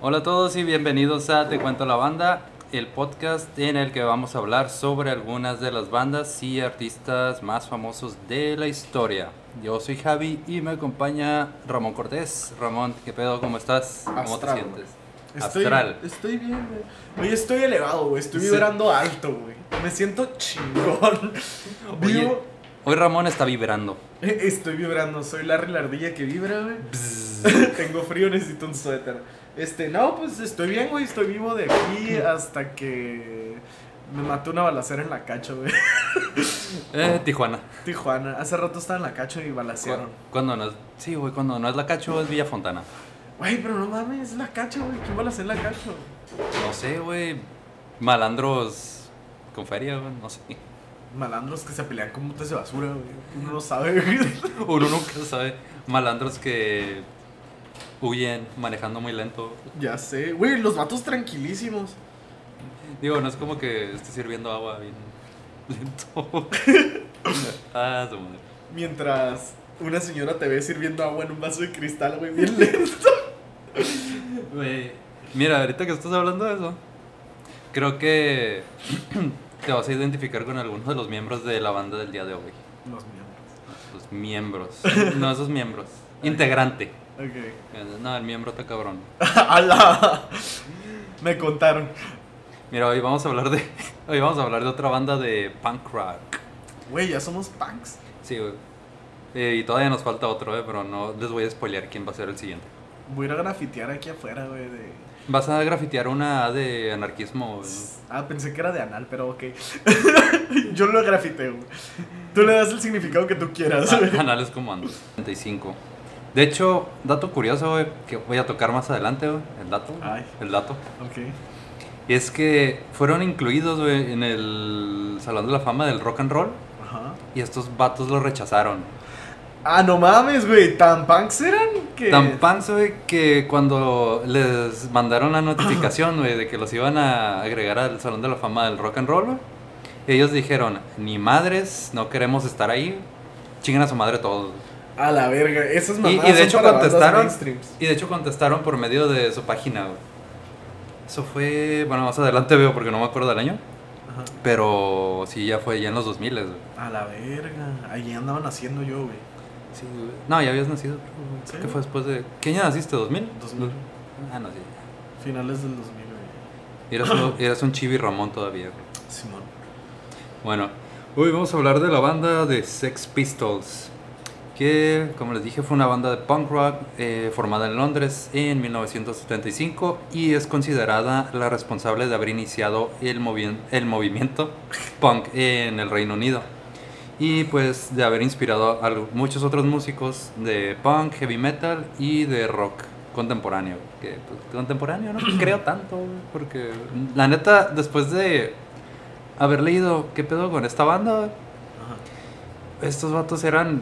Hola a todos y bienvenidos a Te Cuento la Banda, el podcast en el que vamos a hablar sobre algunas de las bandas y artistas más famosos de la historia. Yo soy Javi y me acompaña Ramón Cortés. Ramón, ¿qué pedo? ¿Cómo estás? ¿Cómo te sientes? Estoy, Astral. Estoy bien, güey. Hoy estoy elevado, güey. Estoy Sí. vibrando alto, güey. Me siento chingón. Oye, Vivo- hoy Ramón está vibrando. Estoy vibrando. Soy Larry la ardilla que vibra, güey. Tengo frío, necesito un suéter. Este, no, pues estoy bien, güey. Estoy vivo de aquí hasta que me mató una balacera en la cacho, güey. Eh, Tijuana. Tijuana. Hace rato estaba en la cacho y balacearon. Cuando no es... Sí, güey, cuando no es La Cacho es Villa Fontana. Güey, pero no mames, es la cacho, güey. ¿Quién balacea en la cacho? No sé, güey. Malandros con feria, güey, no sé. Malandros que se pelean con botes de basura, güey. Uno no sabe, güey. Uno nunca sabe. Malandros que huyen manejando muy lento. Ya sé, güey, los vatos tranquilísimos. Digo, no es como que esté sirviendo agua bien lento. ah, su madre. Mientras una señora te ve sirviendo agua en un vaso de cristal, güey, bien lento. Güey, Mira, ahorita que estás hablando de eso, creo que te vas a identificar con algunos de los miembros de la banda del día de hoy. Los miembros. Los miembros. No, esos miembros. Integrante. Ok. No, el miembro está cabrón. ¡Hala! Me contaron. Mira, hoy vamos a hablar de. Hoy vamos a hablar de otra banda de punk rock. Güey, ya somos punks. Sí, güey. Eh, y todavía nos falta otro, eh, pero no les voy a spoilear quién va a ser el siguiente. Voy a ir a grafitear aquí afuera, güey, de... Vas a grafitear una A de anarquismo. Ah, pensé que era de anal, pero ok. Yo lo grafiteo. Tú le das el significado que tú quieras. Ah, Anales Comandos. 35. De hecho, dato curioso, güey, que voy a tocar más adelante, güey. El dato. Ay. El dato. Ok. Es que fueron incluidos, güey, en el Salón de la Fama del Rock and Roll. Ajá. Y estos vatos lo rechazaron. Ah, no mames, güey. ¿Tan punks eran? Que... Tan pans, güey, que cuando les mandaron la notificación, güey, de que los iban a agregar al Salón de la Fama del Rock and Roll, güey, ellos dijeron, ni madres, no queremos estar ahí, chingan a su madre todos. A la verga. Esas Y, mamadas y de son hecho contestaron, y de hecho contestaron por medio de su página, güey. Eso fue, bueno, más adelante veo porque no me acuerdo del año, Ajá. pero sí, ya fue ya en los 2000, güey. A la verga. Ahí andaban haciendo yo, güey. Sí, güey. No, ya habías nacido. ¿Sí? Que fue después de... ¿Qué año naciste? ¿2000? 2000. Ah, no, sí. ya. Finales del 2000, güey. Eras, un- eras un chibi Ramón todavía, güey. Simón. Bueno, hoy vamos a hablar de la banda de Sex Pistols, que como les dije fue una banda de punk rock eh, formada en Londres en 1975 y es considerada la responsable de haber iniciado el, movi- el movimiento punk en el Reino Unido y pues de haber inspirado a muchos otros músicos de punk, heavy metal y de rock contemporáneo. Que pues, contemporáneo no creo tanto, porque la neta después de haber leído qué pedo con esta banda, Ajá. estos vatos eran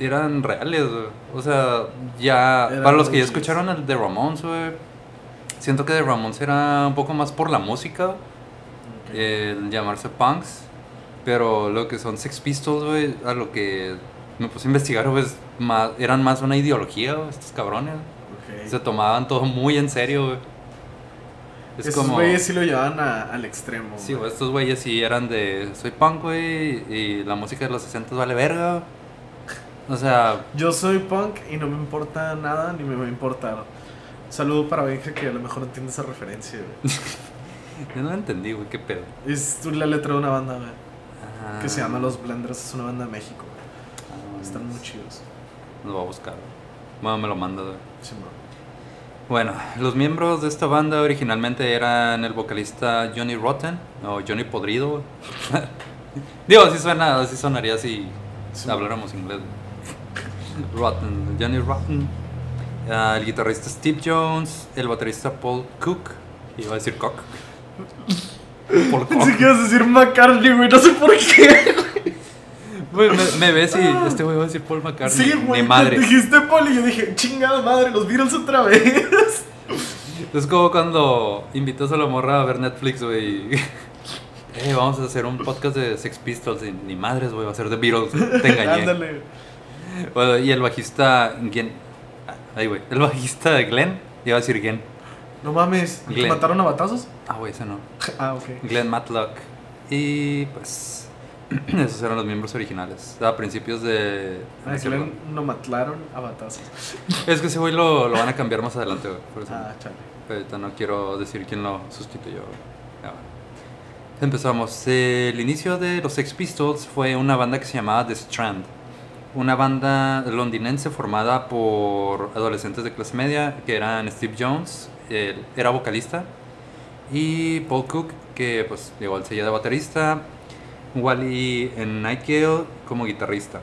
eran reales, güey. O sea, ya Eran para los que ya escucharon el de Ramones, güey, siento que de Ramones era un poco más por la música, el llamarse punks, pero lo que son Sex Pistols, güey, a lo que me puse a investigar, güey, más, eran más una ideología, estos cabrones. Se tomaban todo muy en serio, güey. Es Esos como güeyes sí lo llevaban a- al extremo. Sí, güey, estos güeyes sí eran de soy punk, güey, y la música de los 60 vale verga. O sea, Yo soy punk y no me importa nada ni me va a importar. Saludo para Benja que a lo mejor entiende esa referencia, güey. yo no entendí, güey, qué pedo. Es la letra de una banda, güey. Ah, Que se llama Los Blenders. Es una banda de México, güey. ah, Están muy chidos. Lo voy a buscar. güey. Bueno, me lo manda, güey. Simón. Bueno, los miembros de esta banda originalmente eran el vocalista Johnny Rotten o Johnny Podrido. Digo, así suena, así sonaría si Sí. habláramos inglés. Rotten, Johnny Rotten. Ah, el guitarrista Steve Jones, el baterista Paul Cook, iba a decir Cock. Paul Cook. Ibas a decir McCartney, güey. No sé por qué. Güey, me, me ves y este güey va a decir Paul McCartney. Sí, güey. Madre. Dijiste Paul y yo dije, chingada madre, los Beatles otra vez. Es como cuando invitas a la morra a ver Netflix, güey. Eh, vamos a hacer un podcast de Sex Pistols. Y ni madres, güey, va a ser de Beatles. Te engañé. Ándale. Bueno, y el bajista Glenn. Ay, güey. El bajista de Glenn. Iba a decir Glenn. No mames, ¿te Glenn. mataron a batazos? Ah, güey, ese no. Ah, ok. Glenn Matlock. Y pues esos eran los miembros originales. A principios de... A Glenn lo mataron a batazos. Es que ese güey lo, lo van a cambiar más adelante, güey. Por eso Ah, chale. ahorita no quiero decir quién lo sustituyó. Ya, bueno. Empezamos. El inicio de los Sex Pistols fue una banda que se llamaba The Strand. Una banda londinense formada por adolescentes de clase media que eran Steve Jones, él era vocalista, y Paul Cook, que pues igual seguía de baterista, Wally en Nightgale como guitarrista.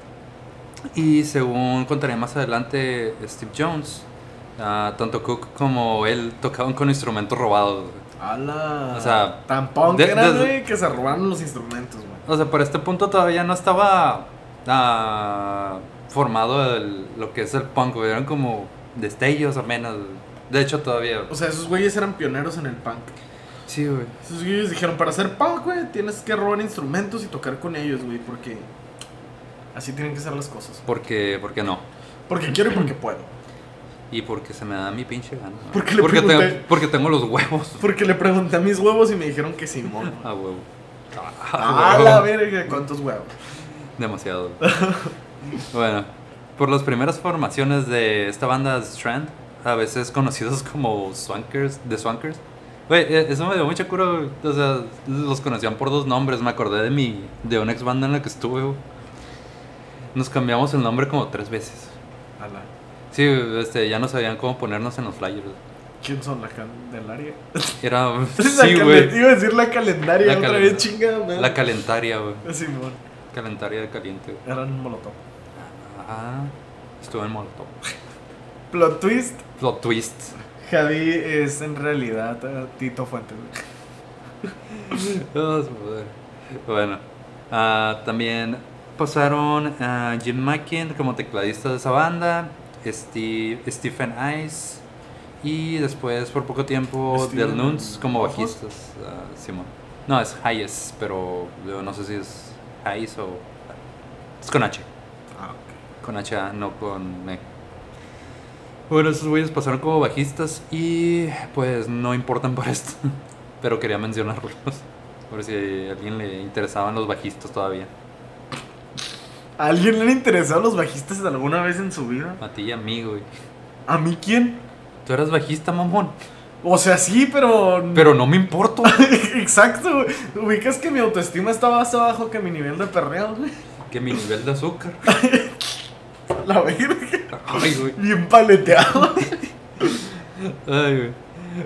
Y según contaré más adelante, Steve Jones, ah, tanto Cook como él tocaban con instrumentos robados. ¡Hala! O sea, tan punk de- güey, que se robaron los instrumentos, güey. O sea, por este punto todavía no estaba ah, formado el- lo que es el punk, güey. Eran como destellos apenas. De hecho, todavía. O sea, esos güeyes eran pioneros en el punk. Sí, güey. Esos güeyes dijeron, para hacer punk, güey, tienes que robar instrumentos y tocar con ellos, güey, porque así tienen que ser las cosas. Porque, porque no. Porque quiero y porque puedo. Y porque se me da mi pinche gana. Porque le porque, pregunté- tengo, porque tengo los huevos. Porque le pregunté a mis huevos y me dijeron que Simón. A huevo. ¡Ah, huevo. la verga! ¿Cuántos huevos? Demasiado. bueno, por las primeras formaciones de esta banda Strand, a veces conocidos como Swankers, de Swankers. Güey, eh, eso me dio mucha cura. O sea, los conocían por dos nombres. Me acordé de mi, de una ex banda en la que estuve, güey. Nos cambiamos el nombre como tres veces. Ala. Sí, este, ya no sabían cómo ponernos en los flyers. ¿Quién son la Candelaria? Era, sí, güey. Iba a decir la calendaria La otra vez, chingada. La calentaria, güey. Simón. Calentaria de caliente. Eran un molotov. Ah, estuve en Molotov. Plot twist. Plot twist. Javi es en realidad eh, Tito Fuentes. Bueno, ah, también pasaron a Jim Mackin como tecladista de esa banda, Steve, Stephen Ice y después por poco tiempo Del Nuns como bajistas. ah, Simón. No, es Hayes, pero yo no sé si es O. Es con H. Ah, ok. Con H, no con E. Bueno, esos güeyes pasaron como bajistas y pues no importan por esto. Pero quería mencionarlos. Por si a alguien le interesaban los bajistas todavía. ¿A alguien le han interesado los bajistas alguna vez en su vida? A ti y a mí, güey. ¿A mí quién? Tú eras bajista, mamón. O sea, sí, pero. Pero no me importo. Exacto, güey. Ubicas que mi autoestima está más abajo que mi nivel de perreo, güey. que mi nivel de azúcar. La verga. Ay, güey. Bien paleteado. Ay, güey.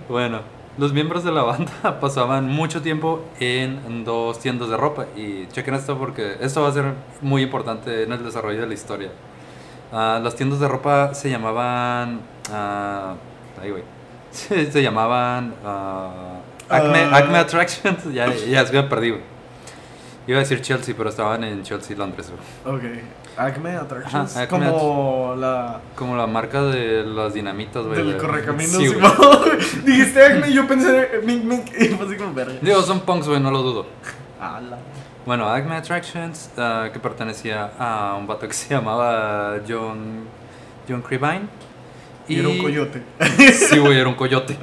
Bueno, los miembros de la banda pasaban mucho tiempo en dos tiendas de ropa. Y chequen esto porque esto va a ser muy importante en el desarrollo de la historia. Ah, las tiendas de ropa se llamaban. ah, ay, güey. Se, se llamaban. ah, Acme, Ah. Acme Attractions. Ya, ya se me perdí, güey. Iba a decir Chelsea, pero estaban en Chelsea, Londres, güey. ok. Acme Attractions. Ajá, Acme como la. Como la marca de las dinamitas, güey. Del de- correcaminos. Sí. Dijiste Acme y yo pensé. Mink, mink. Y fue así como verga. Digo, son punks, güey, no lo dudo. Ala. Bueno, Acme Attractions, ah, que pertenecía a un vato que se llamaba John, John Cribine. Y era un coyote. Sí, güey, era un coyote.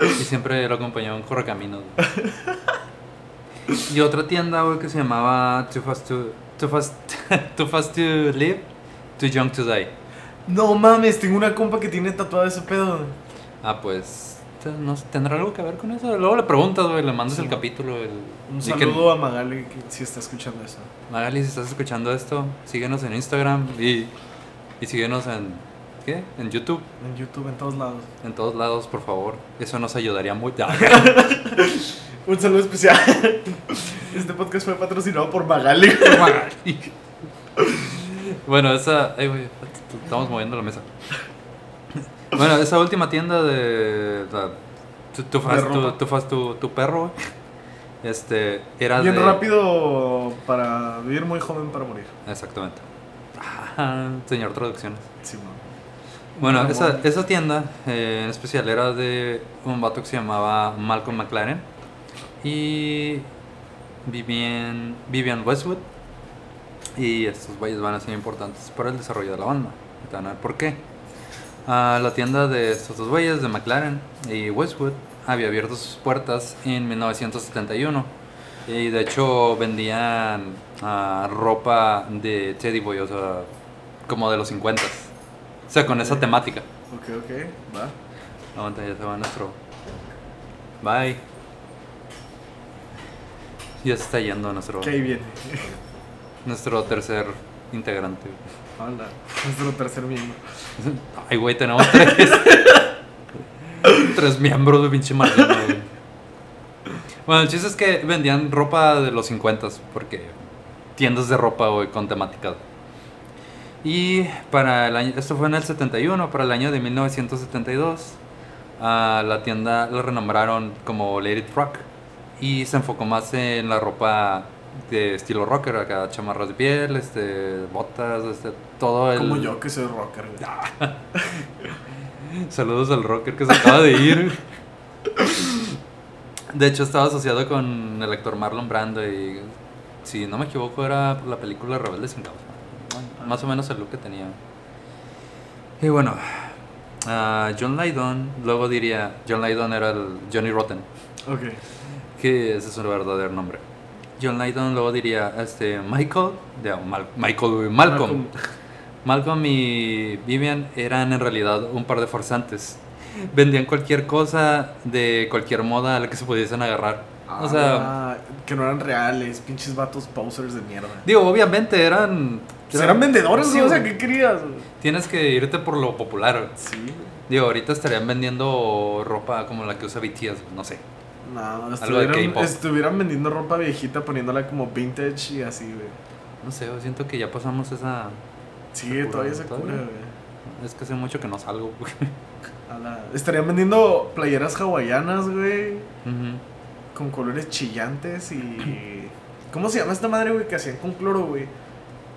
Y siempre lo acompañaba en correcaminos. güey. Y otra tienda, güey, que se llamaba Too Fast to, too fast, too fast to Live, Too Young to Die. No mames, tengo una compa que tiene tatuado ese pedo. Ah, pues, no ¿tendrá algo que ver con eso? Luego le preguntas, güey, le mandas Sí, el capítulo. El, Un que- saludo a Magali que si está escuchando eso. Magali, si estás escuchando esto, síguenos en Instagram y, y síguenos en, ¿qué? En YouTube, En YouTube, en todos lados. en todos lados, por favor. Eso nos ayudaría mucho. Un saludo especial. Este podcast fue patrocinado por Magali. Magali. bueno, esa... Ay, güey, estamos moviendo la mesa. Bueno, esa última tienda de... la- tu, tu, fas- tu, ropa. tu fas- tu- tu perro, este, era Bien de... rápido para vivir muy joven para morir. Exactamente. Ah, señor traducciones. Simón. Bueno, esa, esa tienda eh, en especial era de un vato que se llamaba Malcolm McLaren y Vivian, Vivian Westwood. Y estos güeyes van a ser importantes para el desarrollo de la banda. Te van a ver por qué. Ah, la tienda de estos dos güeyes, de McLaren y Westwood, había abierto sus puertas en 1971. Y de hecho vendían ah, ropa de Teddy Boy, o sea, como de los 50. O sea, con esa temática. Ok, ok, va. Aguanta, ya se va nuestro. Bye. Ya se está yendo nuestro, ¿Qué ahí viene? nuestro tercer integrante. Hola. Nuestro tercer miembro. Ay, güey, tenemos tres. tres miembros de pinche marciano, güey. Bueno, el chiste es que vendían ropa de los 50 porque tiendas de ropa, güey, con temática. Y para el año, esto fue en el 71, para el año de 1972, a la tienda la renombraron como Let It Rock y se enfocó más en la ropa de estilo rocker, acá chamarras de piel, este, botas, este, todo el... Como yo que soy rocker. Saludos al rocker que se acaba de ir. De hecho, estaba asociado con el actor Marlon Brando y, si no me equivoco, era por la película Rebelde sin causa. Más o menos el look que tenía. Y bueno, ah, John Lydon, luego diría, John Lydon era el Johnny Rotten, Ok. que ese es su verdadero nombre. John Lydon luego diría, este, Michael, de, Mal- Michael, Malcolm. Malcolm y Vivian eran en realidad un par de farsantes. Vendían cualquier cosa de cualquier moda a la que se pudiesen agarrar. O sea, Ah, que no eran reales, pinches vatos posers de mierda. digo, obviamente eran. Pues eran vendedores, Sí, güey, o sea, güey. ¿qué querías? güey? Tienes que irte por lo popular. Sí, güey. Digo, ahorita estarían vendiendo ropa como la que usa BTS, no sé. No, estuvieran, estuvieran vendiendo ropa viejita poniéndola como vintage y así, güey. No sé, yo siento que ya pasamos esa. Sí, cura, todavía se cura, güey. Es que hace mucho que no salgo. güey. A la- Estarían vendiendo playeras hawaianas, güey, Ujú. con colores chillantes y... ¿Cómo se llama esta madre, güey, que hacían con cloro, güey?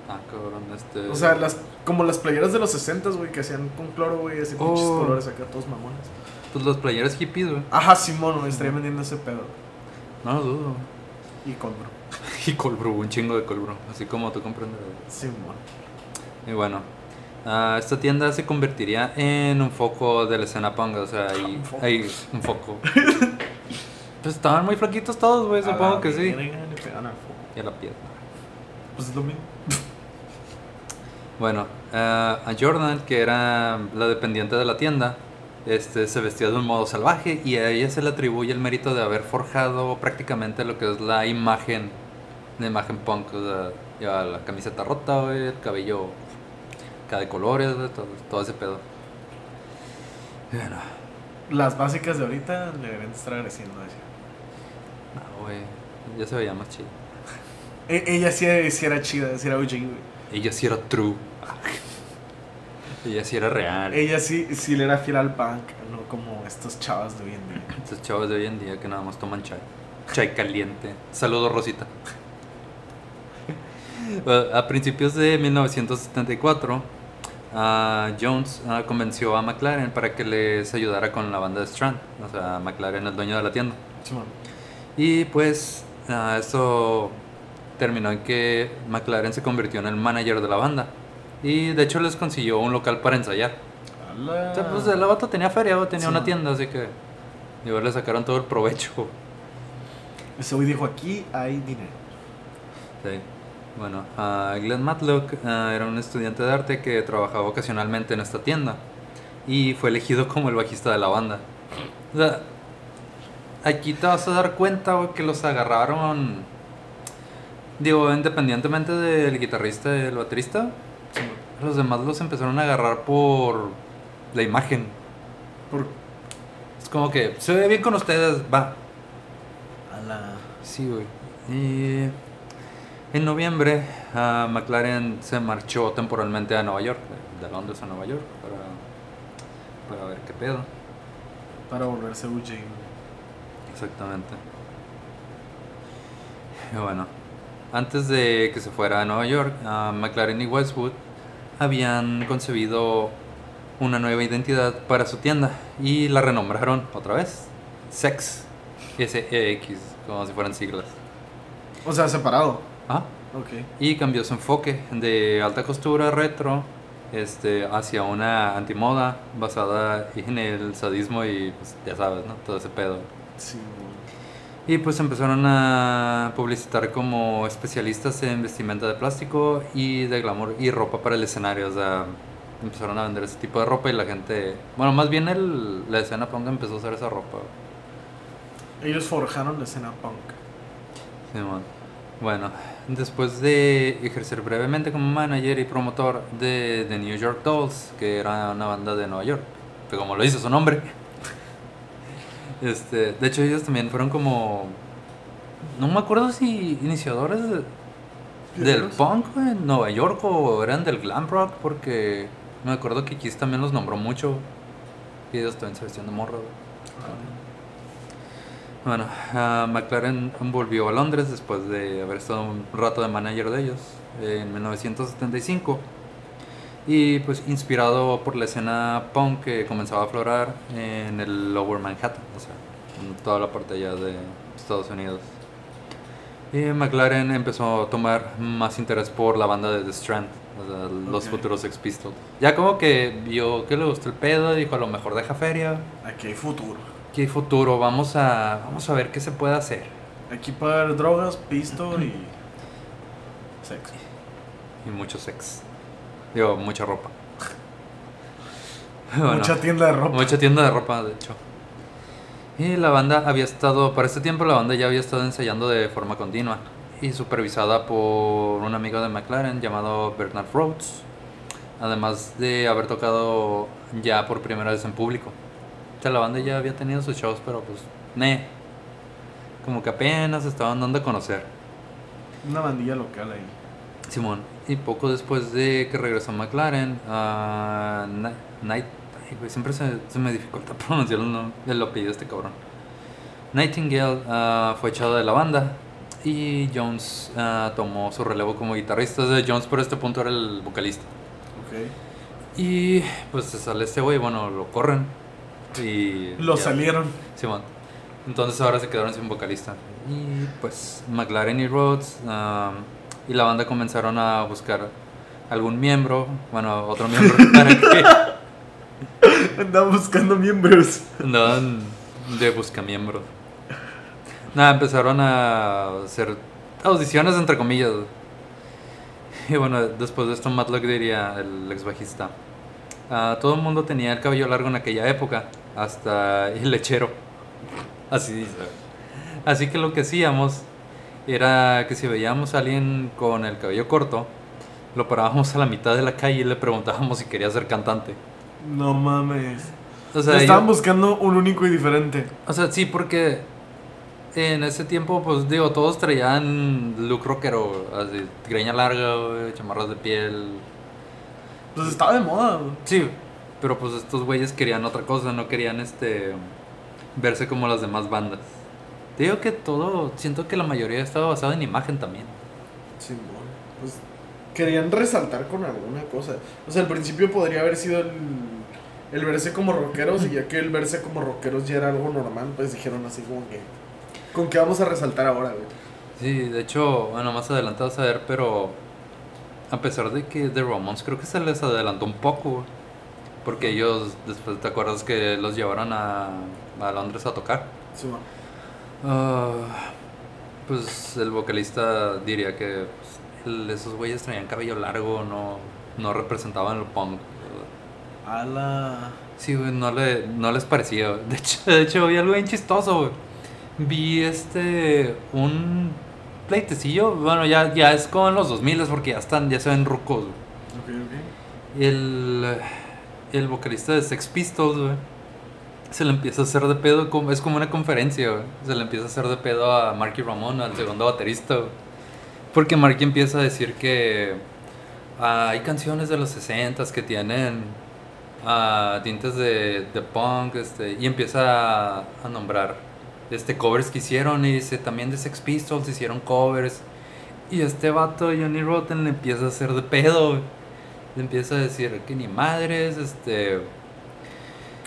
Ah, cabrón, este. O sea, las, como las playeras de los 60, güey, que hacían con cloro, güey, así pinches Oh. colores acá, todos mamones. Pues los playeres hippies, güey. Ajá, Simón, güey, estaría vendiendo ese pedo. No lo dudo. Y Colbro. Y Colbro, un chingo de Colbro, así como tú comprendes. Simón. Y bueno, ah, esta tienda se convertiría en un foco de la escena punk, o sea, hay, Un foco. hay un foco. pues estaban muy flaquitos todos, güey, supongo que sí. verga, le pegan al foco. Y a la pierna. Pues es lo mismo. Bueno, ah, a Jordan, que era la dependiente de la tienda, este, se vestía de un modo salvaje y a ella se le atribuye el mérito de haber forjado prácticamente lo que es la imagen, la imagen punk. O sea, lleva la camiseta rota, güey, el cabello cada de colores, güey, todo, todo ese pedo. Y bueno, Las básicas de ahorita le deben estar agradeciendo. no, güey, ya se veía más chido. E- ella sí, sí era chida, sí era OG, güey. Ella sí era true. Ella sí era real. Ella sí, sí le era fiel al punk, no como estos chavas de hoy en día. Estos chavos de hoy en día que nada más toman chai. Chai caliente. Saludos, Rosita. A principios de 1974, ah, Jones ah, convenció a McLaren para que les ayudara con la banda de Strand. O sea, McLaren, el dueño de la tienda. Y pues ah, eso terminó en que McLaren se convirtió en el manager de la banda. Y de hecho les consiguió un local para ensayar. Ala. O sea, pues el vato tenía feria, tenía Sí, una tienda, así que digo, le sacaron todo el provecho. Ese güey dijo, aquí hay dinero. Sí. Bueno, ah, Glenn Matlock ah, era un estudiante de arte que trabajaba ocasionalmente en esta tienda y fue elegido como el bajista de la banda. O sea, aquí te vas a dar cuenta güey, que los agarraron, digo, independientemente del guitarrista y el baterista, los demás los empezaron a agarrar por la imagen. Por... Es como que se ve bien con ustedes, va, A la... Sí, güey. Y en noviembre, ah, McLaren se marchó temporalmente a Nueva York, de Londres a Nueva York, para, para ver qué pedo. Para volverse güey. Exactamente. Y bueno, antes de que se fuera a Nueva York, ah, McLaren y Westwood habían concebido una nueva identidad para su tienda y la renombraron otra vez. Sex. S-E-X, como si fueran siglas. O sea, separado. Ah, Ok. y cambió su enfoque de alta costura retro este, hacia una antimoda basada en el sadismo y pues, ya sabes, ¿no? Todo ese pedo. Sí, Y pues empezaron a publicitar como especialistas en vestimenta de plástico y de glamour y ropa para el escenario. O sea, empezaron a vender ese tipo de ropa y la gente. Bueno, más bien el, la escena punk empezó a usar esa ropa. Ellos forjaron la escena punk. Simón. Bueno, después de ejercer brevemente como manager y promotor de The New York Dolls, que era una banda de Nueva York, que como lo dice su nombre. Este, de hecho ellos también fueron como no me acuerdo si iniciadores de- del punk en Nueva York o eran del glam rock porque me acuerdo que Kiss también los nombró mucho y ellos también se vestían de morro. güey. Bueno, ah, McLaren volvió a Londres después de haber estado un rato de manager de ellos en 1975 y pues inspirado por la escena punk que comenzaba a aflorar en el Lower Manhattan, o sea, en toda la parte allá de Estados Unidos. Y McLaren empezó a tomar más interés por la banda de The Strand, o sea, los Ok. futuros Sex Pistols. Ya como que vio que le gustó el pedo, dijo a lo mejor deja feria, Aquí hay futuro. aquí hay futuro, vamos a, vamos a ver qué se puede hacer. Aquí para drogas, pisto y. sexo. Y mucho sex. Digo, mucha ropa. Bueno, Mucha tienda de ropa. Mucha tienda de ropa, de hecho. Y la banda había estado, para este tiempo la banda ya había estado ensayando de forma continua y supervisada por un amigo de McLaren llamado Bernard Rhodes, además de haber tocado ya por primera vez en público. O sea, la banda ya había tenido sus shows, pero pues, ne. Como que apenas estaban dando a conocer. Una bandilla local ahí. Simón. Y poco después de que regresó McLaren, a Night, ay, siempre se, se me dificulta pronunciar el, nom- el apellido de este cabrón. Nightingale ah, fue echado de la banda y Jones ah, tomó su relevo como guitarrista. O sea, Jones por este punto era el vocalista. Ok. Y pues se sale este güey, bueno, lo corren. Y Lo ya. salieron. Simón. Entonces ahora se quedaron sin vocalista. Y pues McLaren y Rhodes um, y la banda comenzaron a buscar algún miembro, bueno, otro miembro, para que Andaban buscando miembros. andaban de buscamiembros. Nada, empezaron a hacer audiciones entre comillas. Y bueno, después de esto Matlock diría, el ex bajista, "Ah, todo el mundo tenía el cabello largo en aquella época, hasta el lechero. Así dice. Así que lo que hacíamos era que si veíamos a alguien con el cabello corto, lo parábamos a la mitad de la calle y le preguntábamos si quería ser cantante. No mames. O sea, Estaban yo- buscando un único y diferente. o sea, sí, porque en ese tiempo, pues digo, todos traían look rockero, así, greña larga, chamarras de piel. Pues estaba de moda. Sí, pero pues estos güeyes querían otra cosa, no querían este verse como las demás bandas. Te digo que todo, siento que la mayoría estaba basado en imagen también. Simón. Pues querían resaltar con alguna cosa. O sea, al principio podría haber sido el, el verse como rockeros y ya que el verse como rockeros ya era algo normal, pues dijeron así como que... ¿Con qué vamos a resaltar ahora, güey? Sí, de hecho, bueno, más adelante vas a ver, pero a pesar de que The Ramones creo que se les adelantó un poco, güey, porque ellos, después, ¿te acuerdas que los llevaron a, a Londres a tocar? Simón. Ah, pues el vocalista diría que pues, el- esos güeyes traían cabello largo, no, no representaban el punk. A la... Sí, güey, no, le, no les parecía. güey. De hecho, de hecho, vi algo bien chistoso, güey. Vi este. Un pleitecillo. Bueno, ya, ya es como en los 2000 porque ya están, ya se ven rucos, güey. Ok, ok. Y el, el vocalista de Sex Pistols, güey, se le empieza a hacer de pedo, es como una conferencia. Se le empieza a hacer de pedo a Marky Ramón, al segundo baterista. Porque Marky empieza a decir que ah, hay canciones de los 60 que tienen ah, tintes de, de punk, este, y empieza a, nombrar este, covers que hicieron, y dice, también de Sex Pistols hicieron covers. Y este vato, Johnny Rotten, le empieza a hacer de pedo. Le empieza a decir que ni madres, este...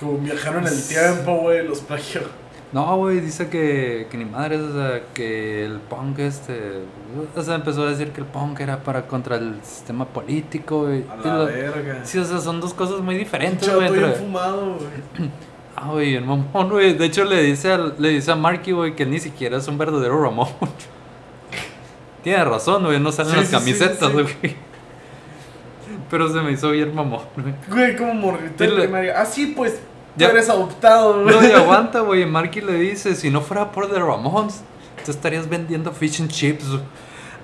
Como viajaron el tiempo, güey, los plagió. No, güey, dice que, que ni madre, o sea, que el punk este. O sea, empezó a decir que el punk era para contra el sistema político, güey. A la lo- verga. Sí, o sea, son dos cosas muy diferentes, güey. entre- fumado, güey. Ah, güey, el mamón, güey. De hecho, le dice, al- le dice a Marky, güey, que él ni siquiera es un verdadero Ramón. Tiene razón, güey, no salen Sí, las sí, camisetas, sí. Pero se me hizo bien mamón, güey. Güey, como morrito Dile- primaria. Ah, sí, pues, tú Ya. eres adoptado, No, güey. y aguanta, güey. Marky le dice, si no fuera por The Ramones, te estarías vendiendo fish and chips.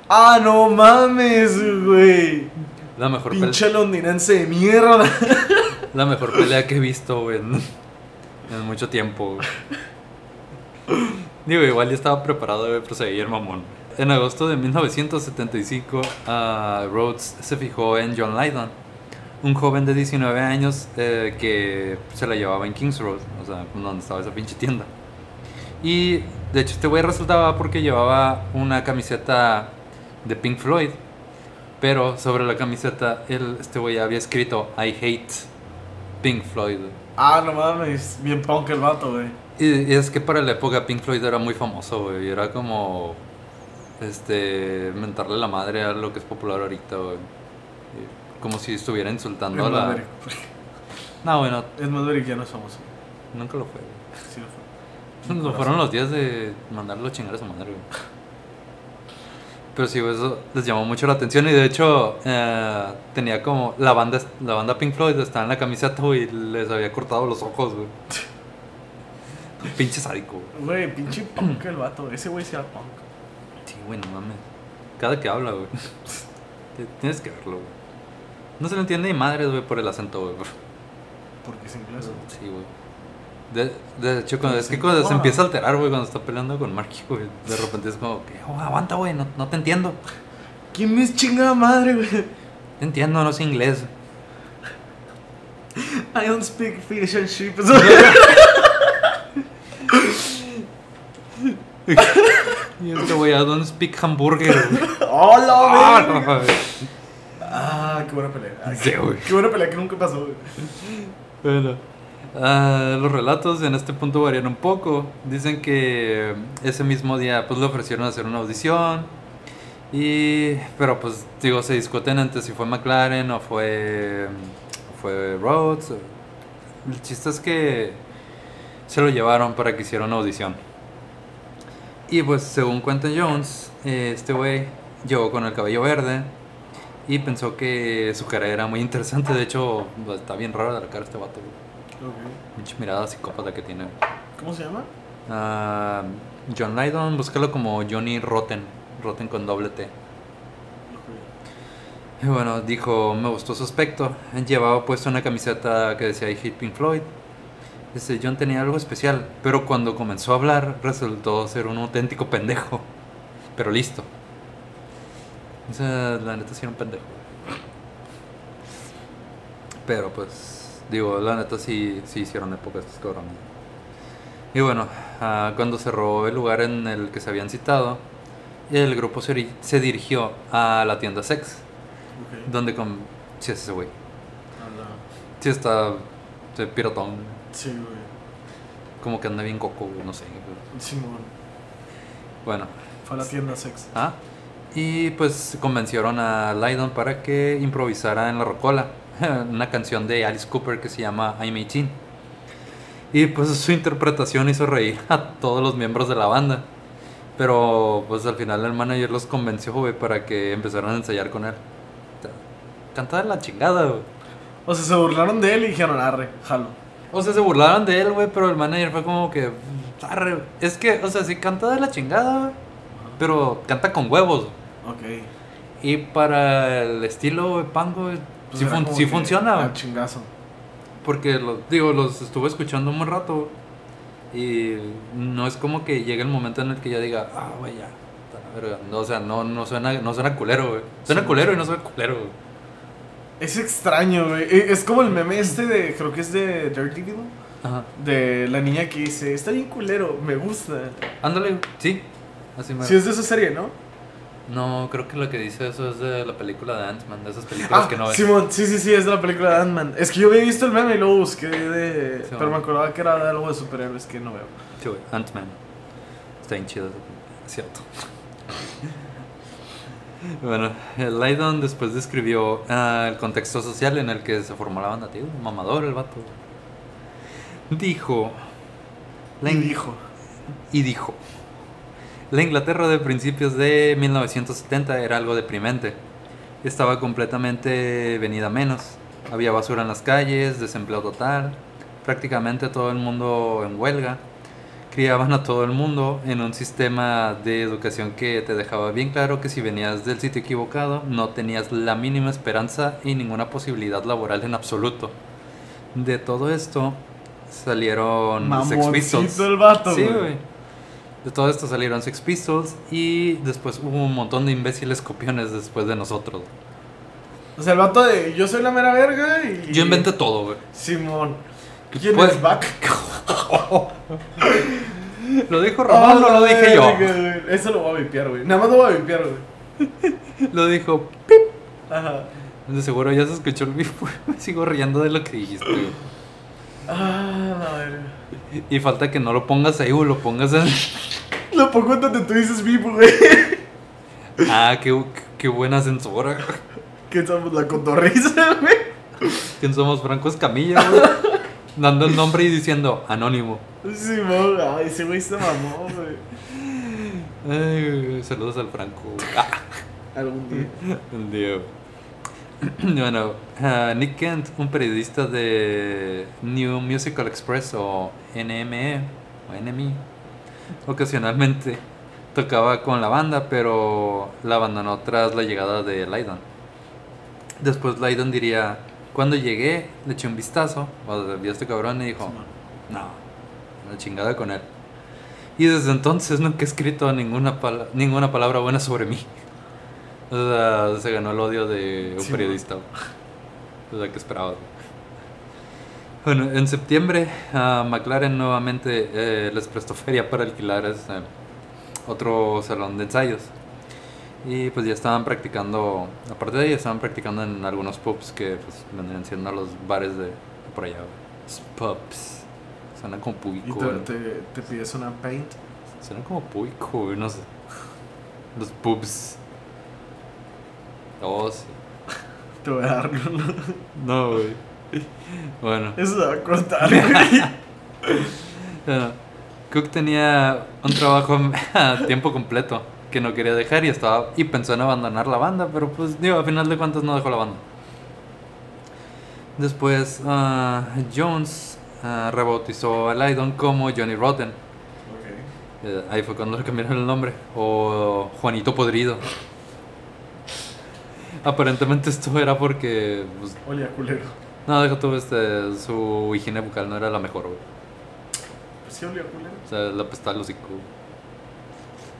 Ah, no mames, güey. La mejor, pelea, Pinche londinense de mierda. la mejor pelea que he visto, güey, en, en mucho tiempo, güey. Digo, igual ya estaba preparado, güey, pero seguía el mamón. En agosto de 1975, ah, Rhodes se fijó en John Lydon, un joven de 19 años eh, que se la llevaba en Kings Road, o sea, donde estaba esa pinche tienda. Y de hecho, este güey resultaba porque llevaba una camiseta de Pink Floyd, pero sobre la camiseta, él, este güey había escrito I hate Pink Floyd. Ah, no mames. Bien punk el vato, güey. Y, y es que para la época Pink Floyd era muy famoso, güey. Era como. Este. Mentarle la madre a lo que es popular ahorita, güey. Como si estuviera insultando a la. No, bueno, Es Maverick ya no es famoso. nunca lo fue, güey. Sí lo fue. Lo fueron los días de mandarlo a chingar a su madre, güey. Pero sí, güey, eso les llamó mucho la atención y de hecho eh, tenía como la banda, la banda Pink Floyd estaba en la camiseta, y les había cortado los ojos, güey. Pinche sádico, güey. Güey, pinche punk el vato. Ese güey sí era punk. Sí, güey, no mames. Cada que habla, güey. Tienes que verlo, güey. No se le entiende ni madres, güey, por el acento, güey. Porque es inglés. Sí, güey. De, de hecho, cuando, es que cuando se empieza a alterar, güey, cuando está peleando con Marky, güey, de repente es como que, oh, aguanta, güey, no, no te entiendo. ¿Quién es chingada madre, güey? Te entiendo, no sé inglés. I don't speak fish and sheep. Y este güey, I don't speak hamburger. ¡Hola, Ah, güey! güey. Ah, qué buena pelea. Ay, Sí, güey. Qué buena pelea que nunca pasó, güey. Bueno, ah, los relatos en este punto varían un poco. Dicen que ese mismo día pues le ofrecieron hacer una audición. Y, pero pues digo, se discuten entre si fue McLaren o fue, fue Rhodes. El chiste es que se lo llevaron para que hiciera una audición. Y pues según cuenta Jones, eh, este güey llegó con el cabello verde y pensó que su cara era muy interesante. De hecho, pues, está bien rara la cara de este vato. güey. Mucha mirada psicópata que tiene. ¿Cómo se llama? Ah, John Lydon, búscalo como Johnny Rotten. Rotten con doble T. Y bueno, dijo, me gustó su aspecto. Llevaba puesto una camiseta que decía I hate Pink Floyd. Este, John tenía algo especial, pero cuando comenzó a hablar resultó ser un auténtico pendejo. Pero listo. O sea, la neta sí era un pendejo. Pero pues, digo, la neta sí, sí hicieron época estos cabrones. Y bueno, ah, cuando cerró el lugar en el que se habían citado, el grupo se, dirigió a la tienda Sex, Ok. donde con... Sí, es ese güey. Anda. Sí está pirotón, Sí, güey. como que anda bien coco, güey, no sé. güey. Simón. Bueno, Fue a la tienda sex. ah, y pues convencieron a Lydon para que improvisara en la rocola una canción de Alice Cooper que se llama I'm 18. Y pues su interpretación hizo reír a todos los miembros de la banda. Pero pues al final el manager los convenció, güey, para que empezaran a ensayar con él. O sea, Canta de la chingada, güey. O sea, se burlaron de él y dijeron, arre, jalo. O sea, se burlaron de él, güey, pero el manager fue como que... "Arre". Es que, o sea, sí canta de la chingada, güey, pero canta con huevos. Ok. Y para el estilo, güey, punk, güey, Pues sí, fun- funciona, güey. chingazo. Porque, los, digo, los estuve escuchando un buen rato. Y no es como que llegue el momento en el que ya diga, ah, güey, ya. está la verga". No, o sea, no, no, suena, no suena culero, güey. Suena Sí. culero y no suena culero, güey. Es extraño, güey. E- Es como el meme este de, creo que es de Daredevil, Ajá. de la niña que dice, está bien culero, me gusta. Ándale, sí. Así me. Si es de esa serie, ¿no? No, creo que lo que dice eso es de la película de Ant-Man, de esas películas Ah, que no ves. Simón, sí, sí, sí, es de la película de Ant-Man. Es que yo había visto el meme y lo busqué de... Sí, pero me acordaba que era de algo de superhéroes que no veo. Sí, güey, Ant-Man. Está bien chido, cierto. Bueno, Lydon después describió ah, el contexto social en el que se formó la banda, tío. Mamador el vato. Dijo. La Y dijo. y dijo: La Inglaterra de principios de 1970 era algo deprimente. Estaba completamente venida menos. Había basura en las calles, desempleo total, prácticamente todo el mundo en huelga. Criaban a todo el mundo en un sistema de educación que te dejaba bien claro que si venías del sitio equivocado no tenías la mínima esperanza y ninguna posibilidad laboral en absoluto. De todo esto salieron Sex Pistols. El vato, Sí, güey. De todo esto salieron Sex Pistols y después hubo un montón de imbéciles copiones después de nosotros. O sea, el vato de yo soy la mera verga y... Yo inventé todo, güey. Simón. ¿Quién Pues- es Back? Lo dijo Ramón, no lo dije yo. Eso lo voy a vipiar, güey. Nada más lo voy a vipiar, güey. Lo dijo. Ajá. De seguro ya se escuchó el bip. Me sigo riendo de lo que dijiste, güey. Ah, la verga. Y falta que no lo pongas ahí, güey. Lo pongas en. Lo pongo donde tú dices bip, güey. Ah, qué, qué buena censura. Que somos la cotorriza, güey. ¿Quién somos? Franco Escamilla, güey. Dando el nombre y diciendo anónimo. Simón, ay, ese güey se mamó, güey. Ay, saludos al Franco. Algún día. El Diego. Bueno, ah, Nick Kent, un periodista de New Musical Express o NME o NME, ocasionalmente tocaba con la banda, pero la abandonó tras la llegada de Lydon. Después Lydon diría, cuando llegué, le eché un vistazo, o vio a este cabrón y dijo, no, la chingada con él. Y desde entonces nunca he escrito ninguna, pala- ninguna palabra buena sobre mí. O sea, se ganó el odio de un Sí, periodista. O sea, que esperaba. Bueno, en septiembre a McLaren nuevamente eh, les prestó feria para alquilar este, otro salón de ensayos. Y pues ya estaban practicando, aparte de ahí, estaban practicando en algunos pubs que pues vendrían siendo los bares de por allá. Pubs. Suena como Y público. te, te, te pides una paint. Suena como público, no sé. Los pubs. Oh, sí. Te voy a dar. No, güey. Bueno. Eso se va a cortar, güey. Cook tenía un trabajo a tiempo completo que no quería dejar y estaba y pensó en abandonar la banda, pero pues digo, a final de cuentas no dejó la banda. Después ah, Jones ah, rebautizó a Lydon como Johnny Rotten. Ok. Eh, ahí fue cuando le cambiaron el nombre. O Juanito Podrido. Aparentemente esto era porque pues, Oye, culero. no, deja tú, este, su higiene bucal no era la mejor, güey. Pues sí, olía culero. O sea, le apestaba el hocico.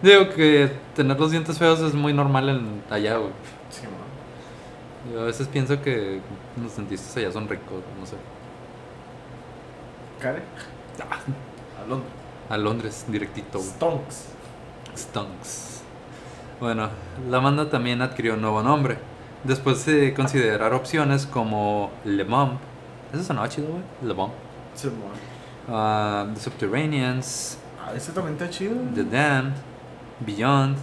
Digo que tener los dientes feos es muy normal en allá, güey. Sí, man. Yo a veces pienso que los dentistas allá son ricos, no sé. Care. A Londres. A Londres, directito, güey. Stonks. Stunks. Bueno, la banda también adquirió un nuevo nombre. Después de considerar opciones como Le Bomb. Eso sonaba chido, güey. Le Bomb. Sí, man. Ah, The Subterraneans. Ah, ese también está chido. The Damned, Beyond,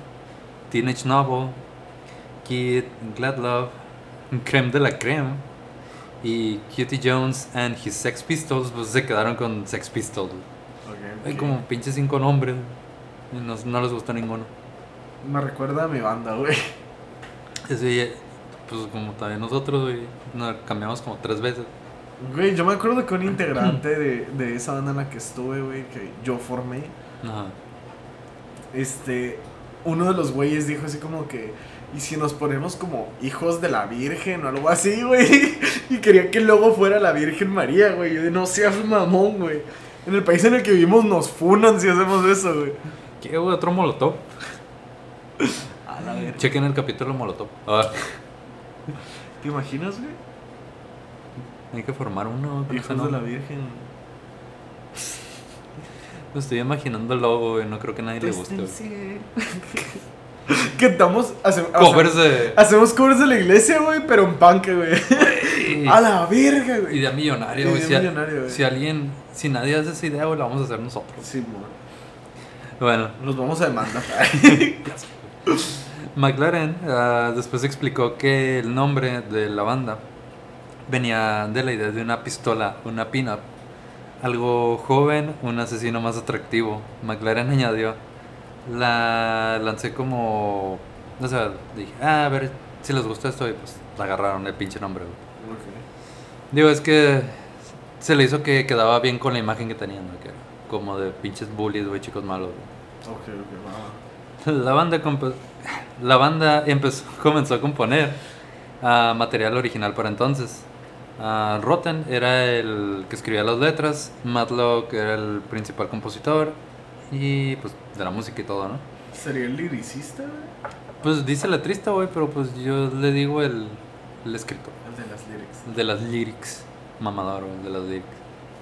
Teenage Novel, Kid, Glad Love, Creme de la Creme y Cutie Jones and his Sex Pistols, pues se quedaron con Sex Pistols. Ok, Hay como pinches cinco nombres y no, no les gustó ninguno. Me recuerda a mi banda, güey. Ese, pues como también nosotros, güey, nos cambiamos como tres veces. Güey, yo me acuerdo que un integrante de, de esa banda en la que estuve, güey, que yo formé, Ajá. Este, uno de los güeyes dijo así como que, ¿y si nos ponemos como hijos de la Virgen o algo así, güey? Y quería que el logo fuera la Virgen María, güey. Yo de, no seas mamón, güey. En el país en el que vivimos nos funan si hacemos eso, güey. ¿Qué, güey? Otro Molotov. A la verga. Chequen el capítulo Molotov. Ah, ¿Te imaginas, güey? hay que formar uno. Hijos de la Virgen. Me estoy imaginando el logo, güey. No creo que a nadie le guste. güey. Que estamos. hace- o sea, Covers de. hacemos covers de la iglesia, güey, pero en punk, güey. A la verga, güey. Idea millonaria, güey. Idea Si, a- millonaria, güey. si alguien. Si nadie hace esa idea, güey, la vamos a hacer nosotros. Sí, mo. Bueno, Nos vamos a demandar. McLaren ah, después explicó que el nombre de la banda venía de la idea de una pistola, una pin-up. Algo joven, un asesino más atractivo. McLaren añadió, la lancé como... O sea, dije, ah, a ver si les gusta esto y pues la agarraron el pinche nombre. güey. Digo, es que se le hizo que quedaba bien con la imagen que tenían, ¿no? que era como de pinches bullies, güey, chicos malos. güey. Ok, ok, va. La banda, la banda empezó, comenzó a componer ah, material original para entonces. Ah, Rotten era el que escribía las letras, Matlock era el principal compositor y pues de la música y todo, ¿no? ¿Sería el liricista? Pues dice la triste, güey, pero pues yo le digo el, el escritor, El de las lyrics. el de las lyrics, mamador, el de las lyrics.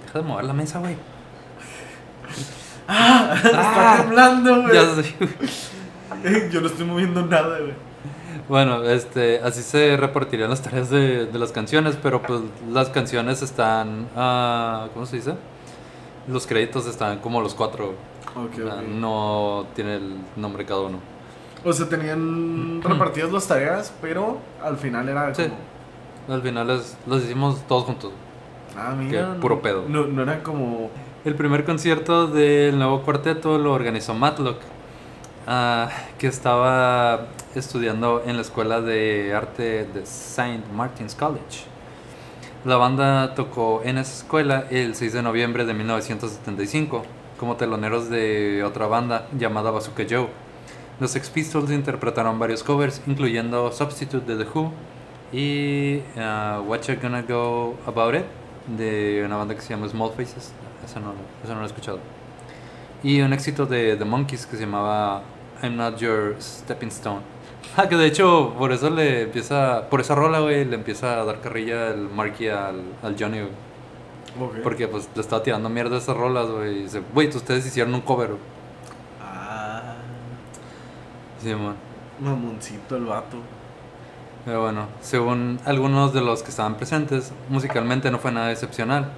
Deja de mover la mesa, güey. ¡Ah! Está Ah. temblando, güey. Ya sé. Yo no estoy moviendo nada, güey. Bueno, este, así se repartirían las tareas de, de las canciones, pero pues las canciones están, ah, ¿cómo se dice? Los créditos están como los cuatro, no tiene el nombre cada uno. O sea, tenían repartidas las tareas, pero al final era Sí. como. Al final los hicimos todos juntos. Ah, mira. Que puro pedo. No, no era como. El primer concierto del nuevo cuarteto lo organizó Matlock, ah, que estaba estudiando en la escuela de arte de St. Martin's College. La banda tocó en esa escuela el 6 de noviembre de 1975 como teloneros de otra banda llamada Bazooka Joe. Los Sex Pistols interpretaron varios covers, incluyendo Substitute de The Who y ah, What You Gonna Go About It de una banda que se llama Small Faces. Eso no, eso no lo he escuchado. Y un éxito de The Monkeys que se llamaba I'm Not Your Stepping Stone. Ah, que de hecho por eso le empieza, por esa rola, güey, le empieza a dar carrilla el Marky al, al Johnny, güey. Ok. Porque pues le estaba tirando mierda a esas rolas, güey. Y dice, güey, ustedes hicieron un cover. Ah. Sí, man. Mamoncito el vato. Pero bueno, según algunos de los que estaban presentes, musicalmente no fue nada excepcional.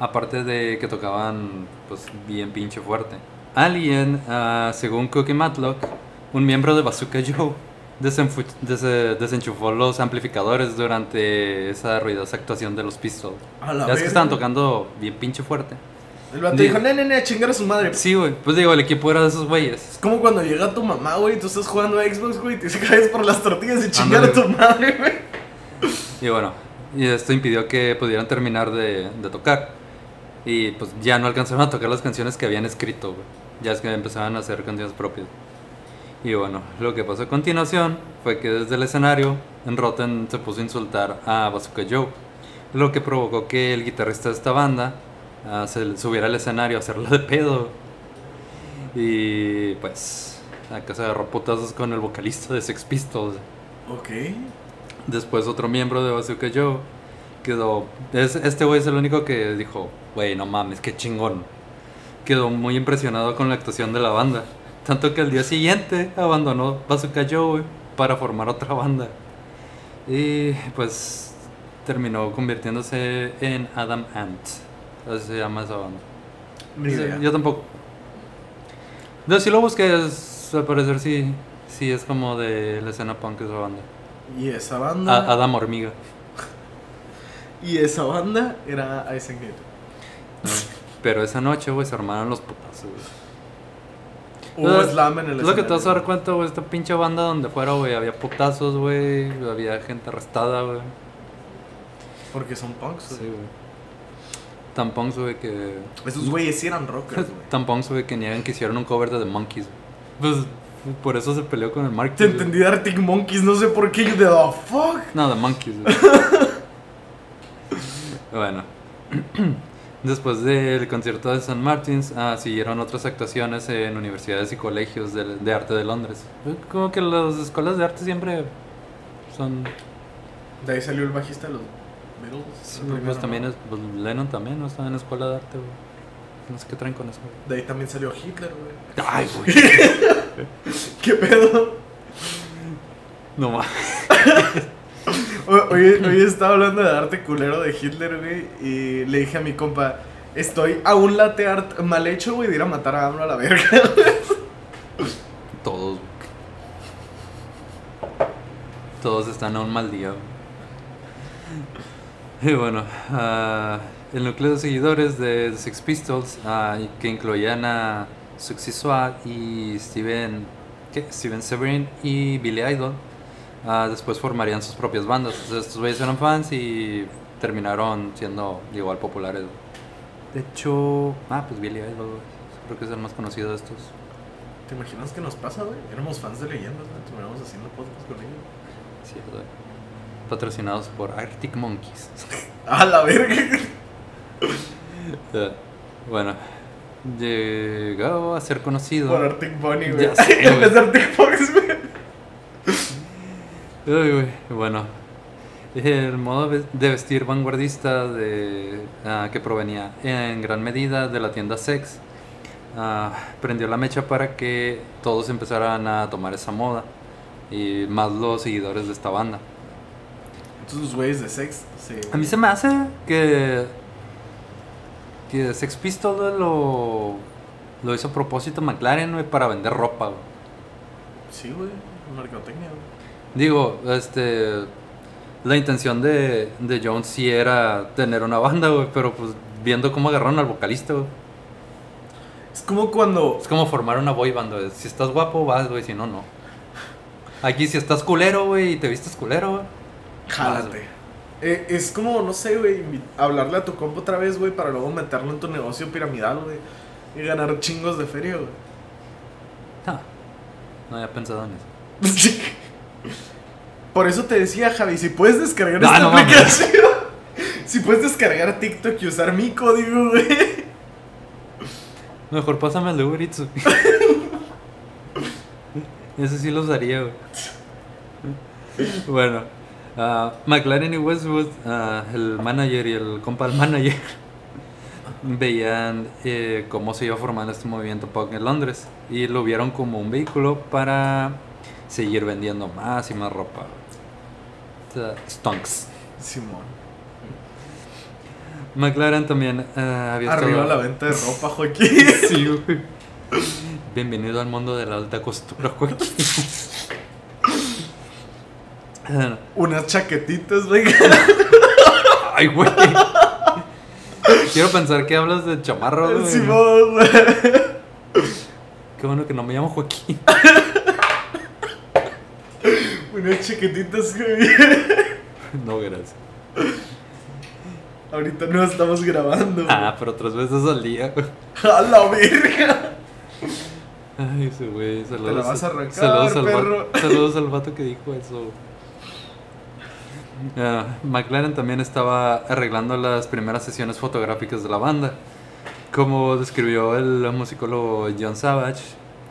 Aparte de que tocaban, pues, bien pinche fuerte. Alguien, ah, según Cookie Matlock, un miembro de Bazooka Joe, dese- desenchufó los amplificadores durante esa ruidosa actuación de los Pistols. A la Ya es que estaban tocando bien pinche fuerte. El vato Di- dijo, nene, nene, a chingar a su madre. Sí, güey. Pues digo, el equipo era de esos güeyes. Es como cuando llega tu mamá, güey, y tú estás jugando a Xbox, güey, y te caes por las tortillas y chingar a tu madre, güey. Y bueno, y esto impidió que pudieran terminar de, de tocar. Y pues ya no alcanzaron a tocar las canciones que habían escrito, güey. Ya es que empezaban a hacer canciones propias. Y bueno, lo que pasó a continuación fue que desde el escenario, en Rotten se puso a insultar a Bazooka Joe. Lo que provocó que el guitarrista de esta banda ah, se subiera al escenario a hacerlo de pedo. Y pues, acá se agarró putazos con el vocalista de Sex Pistols. Ok. Después otro miembro de Bazooka Joe quedó... es- este güey es el único que dijo, güey, no mames, qué chingón. Quedó muy impresionado con la actuación de la banda. Tanto que al día siguiente abandonó Bazooka Joe para formar otra banda. Y pues terminó convirtiéndose en Adam Ant. Así se llama esa banda. Ni Sí, idea. Yo tampoco. No, si lo busqué, es- al parecer sí, sí es como de la escena punk esa banda. Y esa banda. A- Adam Hormiga. Y esa banda era Isengate. ¿no? Pero esa noche, güey, se armaron los putazos, güey. Hubo slam en el Es lo que te vas a dar cuenta, güey, esta pinche banda donde fuera, güey, había putazos, güey, había gente arrestada, güey. Porque son punks, Sí, güey. güey. Tan punks, güey, que... Esos güeyes sí eran rockers, güey. Tan punks, güey, que niegan que hicieron un cover de The Monkeys, güey. Pues, por eso se peleó con el Mark. Te entendí de Arctic Monkeys, no sé por qué. Yo de the fuck. No, The Monkeys, güey. bueno. Después del concierto de St. Martins, ah, siguieron otras actuaciones en universidades y colegios de, de arte de Londres. Como que las escuelas de arte siempre son... De ahí salió el bajista de los Beatles. sí, primero, pues también ¿no? es, pues, Lennon también, ¿no? Estaba en la escuela de arte, güey. No sé qué traen con eso, güey. De ahí también salió Hitler, güey. Ay, güey. ¿Qué pedo? No más. Hoy, estaba hablando de arte culero de Hitler, güey, y le dije a mi compa, estoy a un latte art mal hecho, güey, de ir a matar a AMLO a la verga. Todos. Todos están a un mal día. Y bueno, ah, el núcleo de seguidores de Sex Pistols, ah, que incluían a Suxy Swat y Steven, ¿qué? Steven Severin y Billy Idol, ah, después formarían sus propias bandas. Entonces, estos güeyes eran fans y terminaron siendo igual populares. De hecho, ah, pues Billy Idol, creo que es el más conocido de estos. ¿Te imaginas qué nos pasa, güey? Éramos fans de leyendas, ¿no? Terminamos haciendo podcast con ellos. Sí, güey. Patrocinados por Arctic Monkeys. ¡A la verga! Bueno, llegó a ser conocido. Por Arctic Bunny, güey. Ya sé, güey. de Arctic Fox, güey. Ay, güey, Bueno, el modo de vestir vanguardista de, ah, que provenía en gran medida de la tienda Sex ah, prendió la mecha para que todos empezaran a tomar esa moda y más los seguidores de esta banda. Entonces los güeyes de sex, sí. A mí se me hace que. que Sex Pistols lo. lo hizo a propósito McLaren, güey, para vender ropa, güey. Sí, güey. Mercadotecnia, güey. Digo, este. La intención de, de Jones sí era tener una banda, güey, pero pues viendo cómo agarraron al vocalista, güey. Es como cuando. Es como formar una boy band, güey. Si estás guapo, vas, güey, si no, no. Aquí, si estás culero, güey, y te vistes culero, güey. Jálate. Eh, es como, no sé, güey, hablarle a tu compa otra vez, güey, para luego meterlo en tu negocio piramidal, güey. Y ganar chingos de feria, güey. No, no había pensado en eso. Por eso te decía, Javi, si puedes descargar No, esta no aplicación, si puedes descargar TikTok y usar mi código, güey. Mejor pásame el de Uber Eats. Ese sí lo usaría, güey. Bueno, ah, McLaren y Westwood, ah, el manager y el compa del manager, veían eh, cómo se iba formando este movimiento punk en Londres y lo vieron como un vehículo para seguir vendiendo más y más ropa. Stonks. Simón. McLaren también ah, había Arriba estado- la venta de ropa, Joaquín. Sí, güey. Bienvenido al mundo de la alta costura, güey. Unas chaquetitas, güey. Ay, güey. Quiero pensar que hablas de chamarro, güey. Simón, güey. Qué bueno que no me llamo Joaquín. Unas chaquetitas, güey. No, gracias. Ahorita no estamos grabando. Ah, pero otras veces al día. A la verga. Ay, ese güey. Saludos. la vas a arrancar, saludos al, perro. saludos al vato que dijo eso. Ah, McLaren también estaba arreglando las primeras sesiones fotográficas de la banda. Como describió el musicólogo John Savage,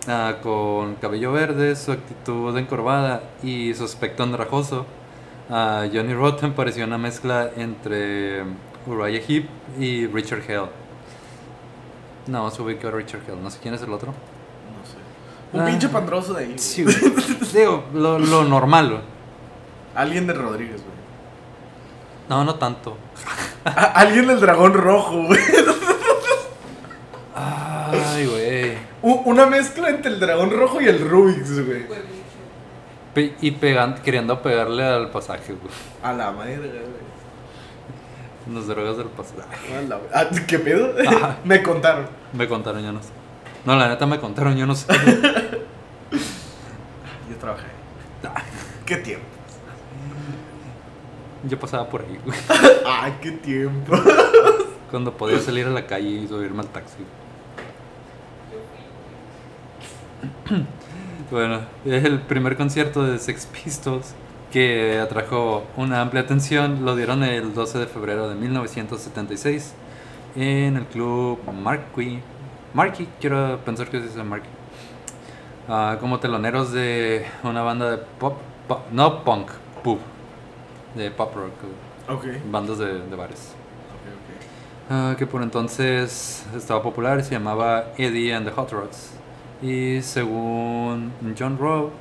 ah, con cabello verde, su actitud encorvada y su aspecto andrajoso, ah, Johnny Rotten parecía una mezcla entre Uriah Heep y Richard Hell. No, se ubicó a Richard Hell, no sé quién es el otro. No sé. Un Ah. pinche pandroso de ahí. güey. Sí, güey. Digo, lo, lo normal, güey. Alguien de Rodríguez, güey. No, no tanto. Alguien del dragón rojo, güey. Ay, güey. U- Una mezcla entre el dragón rojo y el Rubik's, güey. Pe- y queriendo pegarle al pasaje, güey. A la madre, güey. Las drogas del pasaje. A la- Ah, ¿Qué pedo? Ajá. Me contaron. Me contaron, yo no sé. No, la neta me contaron, yo no sé. Yo trabajé. ¿Qué tiempo? Yo pasaba por ahí, güey. Ay, qué tiempo. Cuando podía salir a la calle y subirme al taxi. Bueno, es el primer concierto de Sex Pistols que atrajo una amplia atención. Lo dieron el 12 de febrero de 1976 en el club Marquee. Marquee, quiero pensar que se dice Marquee. Ah, como teloneros de una banda de pop, pop- no punk, pop, de pop rock, Ok. bandas de, de bares. Ah, que por entonces estaba popular y se llamaba Eddie and the Hot Rods. Y según John Rowe,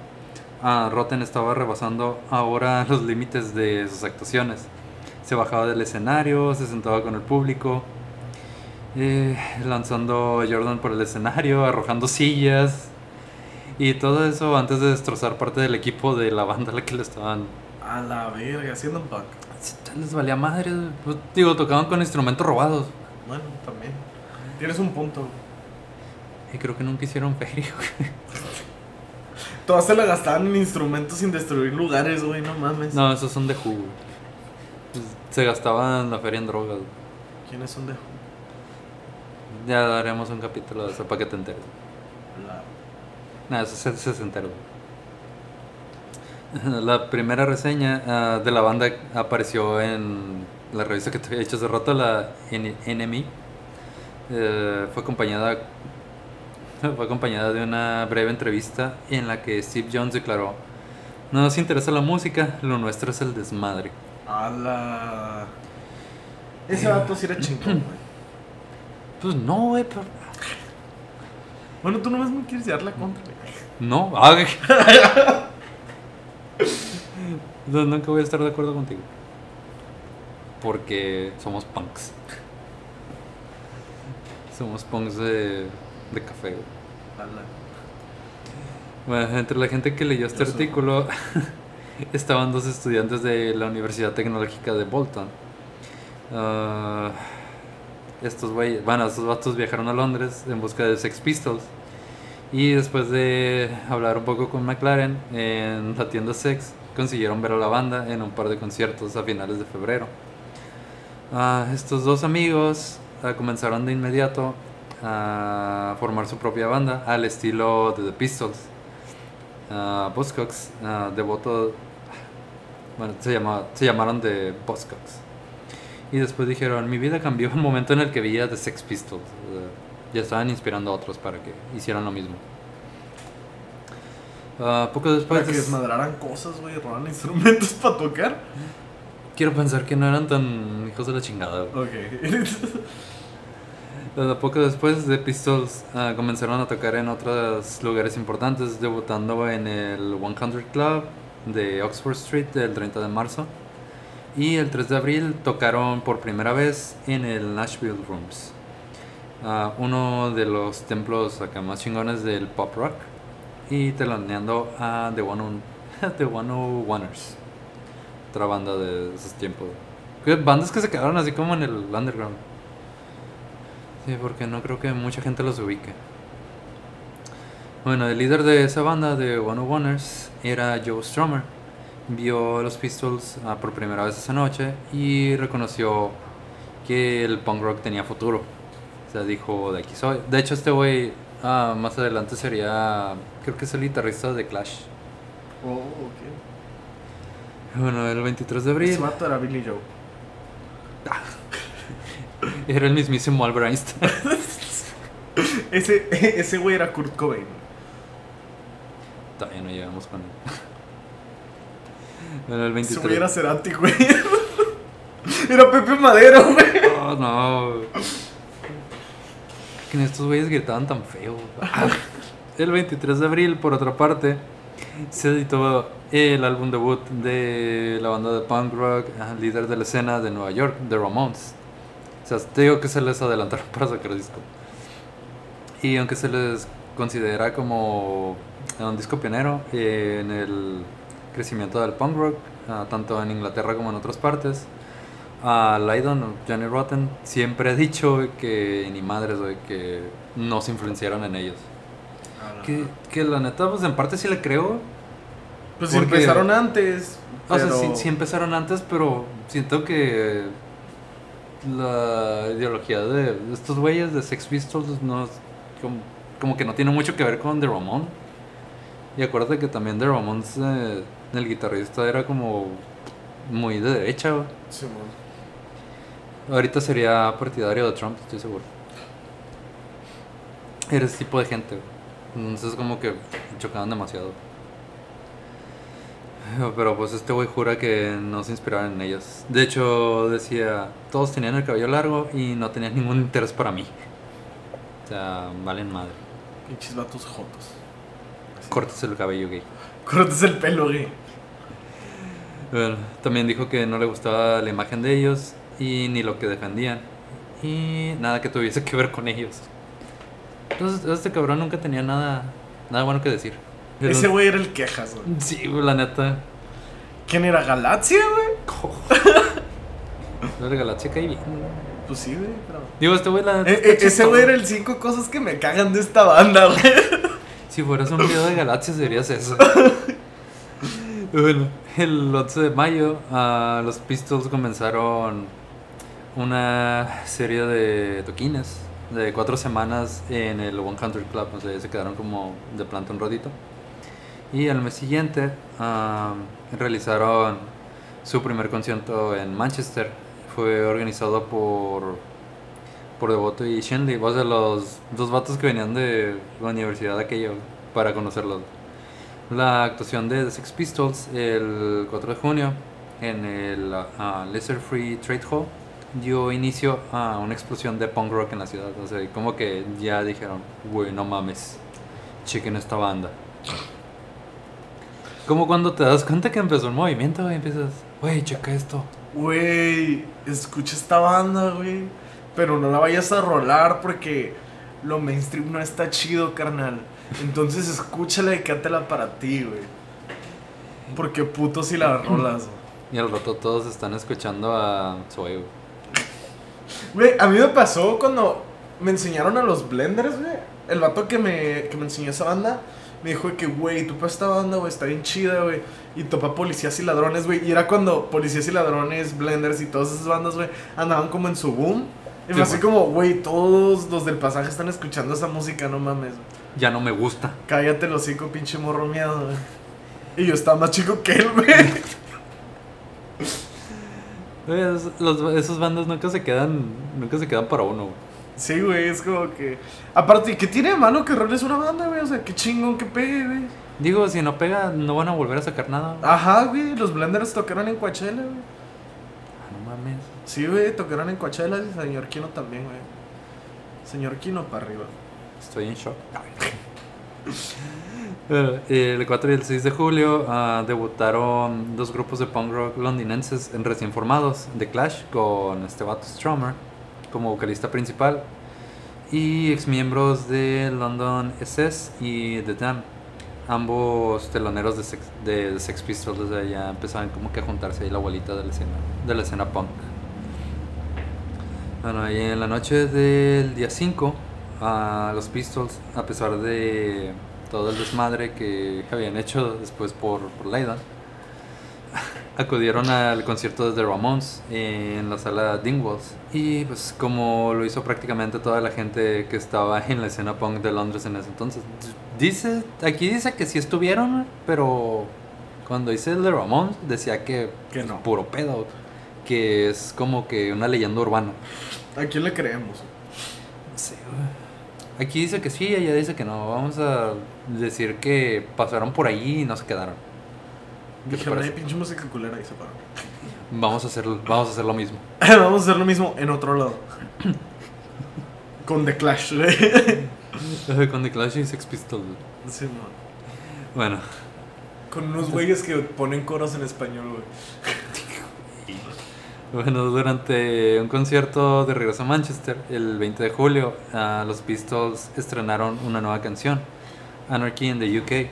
ah, Rotten estaba rebasando ahora los límites de sus actuaciones. Se bajaba del escenario, se sentaba con el público, eh, lanzando a Jordan por el escenario, arrojando sillas y todo eso antes de destrozar parte del equipo de la banda a la que le estaban. A la verga, haciendo un punk. Les valía madre, pues, digo, tocaban con instrumentos robados. Bueno, también. Tienes un punto. Y creo que nunca hicieron feria, güey. Todas se la gastaban en instrumentos sin destruir lugares, güey, no mames. No, esos son de jugo. Pues, se gastaban la feria en drogas. güey. ¿Quiénes son de Who? Ya daremos un capítulo de eso para que te enteres. La- Nada, eso es sesentero. La primera reseña ah, de la banda apareció en la revista que te había dicho hace rato, la NME. Eh, fue acompañada fue acompañada de una breve entrevista en la que Steve Jones declaró no nos interesa la música, lo nuestro es el desmadre. A la. Ese vato sí era chingón, güey. Pues no, güey, pero... Bueno, tú nomás me quieres llevar la contra, güey. No, ah. No, nunca voy a estar de acuerdo contigo. Porque somos punks. Somos punks de, de café. Bueno, entre la gente que leyó este artículo estaban dos estudiantes de la Universidad Tecnológica de Bolton. Ah, estos güeyes, bueno, estos vatos viajaron a Londres en busca de Sex Pistols. Y después de hablar un poco con McLaren en la tienda Sex, consiguieron ver a la banda en un par de conciertos a finales de febrero. Ah, estos dos amigos ah, comenzaron de inmediato a formar su propia banda al estilo de The Pistols. Uh, Buzzcocks, ah, devoto, bueno, se, llama, se llamaron The Buzzcocks. Y después dijeron, mi vida cambió el momento en el que vi a The Sex Pistols. Eh, ya estaban inspirando a otros para que hicieran lo mismo. Poco después... Para que de- desmadraran cosas, güey, robaran instrumentos para tocar. Quiero pensar que no eran tan hijos de la chingada. Ok. Poco después de Pistols ah, comenzaron a tocar en otros lugares importantes, debutando en el 100 Club de Oxford Street el 30 de marzo. Y el 3 de abril tocaron por primera vez en el Nashville Rooms, ah, uno de los templos acá más chingones del pop rock. Y teloneando a The One The One Oneers, otra banda de esos tiempos. Bandas que se quedaron así como en el underground. Sí, porque no creo que mucha gente los ubique. Bueno, el líder de esa banda de One of Oneers era Joe Strummer. Vio a los Pistols ah, por primera vez esa noche y reconoció que el punk rock tenía futuro. O sea, dijo, de aquí soy. De hecho, este güey ah, más adelante sería, creo que es el guitarrista de Clash. Oh, ok. Bueno, el 23 de abril vato era Billy Joe. Era el mismísimo Albert Einstein. Ese, ese güey era Kurt Cobain. Todavía no llegamos con él. Bueno, el Ese 23. güey era Cerati, güey. Era Pepe Madero, güey. Oh, no. Que estos güeyes gritaban tan feo. El 23 de abril, por otra parte, se editó el álbum debut de la banda de punk rock, ah, líder de la escena de Nueva York, The Ramones. O sea, te digo que se les adelantaron para sacar disco. Y aunque se les considera como un disco pionero eh, en el crecimiento del punk rock, ah, tanto en Inglaterra como en otras partes, a Lydon o Johnny Rotten siempre ha dicho que ni madres, güey, que no se influenciaron en ellos. Que, que la neta, pues en parte sí le creo. Pues Porque- empezaron antes. O sea, pero- sí, sí empezaron antes, pero siento que la ideología de estos güeyes de Sex Pistols no es como, como que no tiene mucho que ver con The Ramon. Y acuérdate que también The Ramones, eh, el guitarrista era como muy de derecha, güey. Simón. Ahorita sería partidario de Trump, estoy seguro. Eres tipo de gente. güey. Entonces como que chocaban demasiado. Pero pues este güey jura que no se inspiraron en ellos. De hecho decía, todos tenían el cabello largo y no tenían ningún interés para mí. O sea, valen madre. Pinches vatos jotos. Cortes el cabello gay. Cortes el pelo, güey. Bueno, también dijo que no le gustaba la imagen de ellos y ni lo que defendían. Y nada que tuviese que ver con ellos. Entonces, este cabrón nunca tenía nada, nada bueno que decir. Pero- Ese güey era el quejas, güey. Sí, güey, la neta. ¿Quién era Galaxia, güey? La galaxia cae bien. Pues sí, güey, pero. Digo, este güey la neta está eh, ese güey era el cinco cosas que me cagan de esta banda, güey. Si fueras un video de galaxias serías eso. bueno, el 11 de mayo ah, los Pistols comenzaron una serie de toquines de cuatro semanas en el 100 Club. O sea, se quedaron como de planta un rodito. Y al mes siguiente ah, realizaron su primer concierto en Manchester. Fue organizado por por Devoto y Shenley, vos de los dos vatos que venían de la universidad aquello para conocerlos. La actuación de The Sex Pistols el 4 de junio en el ah, Lesser Free Trade Hall dio inicio a una explosión de punk rock en la ciudad. O sea, como que ya dijeron, güey, no mames, chequen esta banda. Como cuando te das cuenta que empezó un movimiento y empiezas, güey, checa esto. Güey, escucha esta banda, güey. Pero no la vayas a rolar porque lo mainstream no está chido, carnal. Entonces escúchala y cátela para ti, güey. Porque puto si la rolas, güey. Y al rato todos están escuchando a Zoe, güey. Güey, a mí me pasó cuando me enseñaron a los blenders, güey. El vato que me, que me enseñó esa banda me dijo que, güey, topa esta banda, güey, está bien chida, güey. Y topa policías y ladrones, güey. Y era cuando policías y ladrones, blenders y todas esas bandas, güey, andaban como en su boom. Y Sí, así como, güey, todos los del pasaje están escuchando esa música, no mames. Ya no me gusta. Cállate los hocico, pinche morro miedo, güey. Y yo estaba más chico que él, güey. Güey, esos, los- esos bandas nunca se quedan, nunca se quedan para uno, güey. Sí, güey, es como que. Aparte, ¿qué tiene de malo que roles una banda, güey? O sea, qué chingón que pegue, güey. Digo, si no pega, no van a volver a sacar nada. güey. Ajá, güey, los Blenders tocaron en Coachella, güey. Ah, no mames. Sí, güey, tocaron en Coachella y señor Kino también, güey. Señor Kino para arriba. Estoy en shock. Bueno, el 4 y el 6 de julio ah, debutaron dos grupos de punk rock londinenses en recién formados, The Clash con este vato Stromer como vocalista principal y exmiembros de London SS y The Dam, ambos teloneros de Sex, de, de Sex Pistols, sea, ya empezaban como que a juntarse ahí la bolita de la escena, de la escena punk. Bueno, y en la noche del día 5, a los Pistols, a pesar de todo el desmadre que habían hecho después por, por Leyland, acudieron al concierto de The Ramones en la sala Dingwalls. Y pues como lo hizo prácticamente toda la gente que estaba en la escena punk de Londres en ese entonces. Dice, aquí dice que sí estuvieron, pero cuando hice el de Ramones decía que, Que no. puro pedo, que es como que una leyenda urbana. ¿A quién le creemos? Sí. Aquí dice que sí, ella dice que no. Vamos a decir que pasaron por ahí y no se quedaron. ¿Qué te Dijeron, ay, parece? pinche música culera y se paró. Vamos a hacer, vamos a hacer lo mismo. Vamos a hacer lo mismo en otro lado. Con The Clash, güey. Con The Clash y Sex Pistols. güey. Sí, no. Bueno, Con unos güeyes que ponen coros en español, güey. bueno, durante un concierto de regreso a Manchester, el 20 de julio, ah, los Pistols estrenaron una nueva canción, Anarchy in the UK,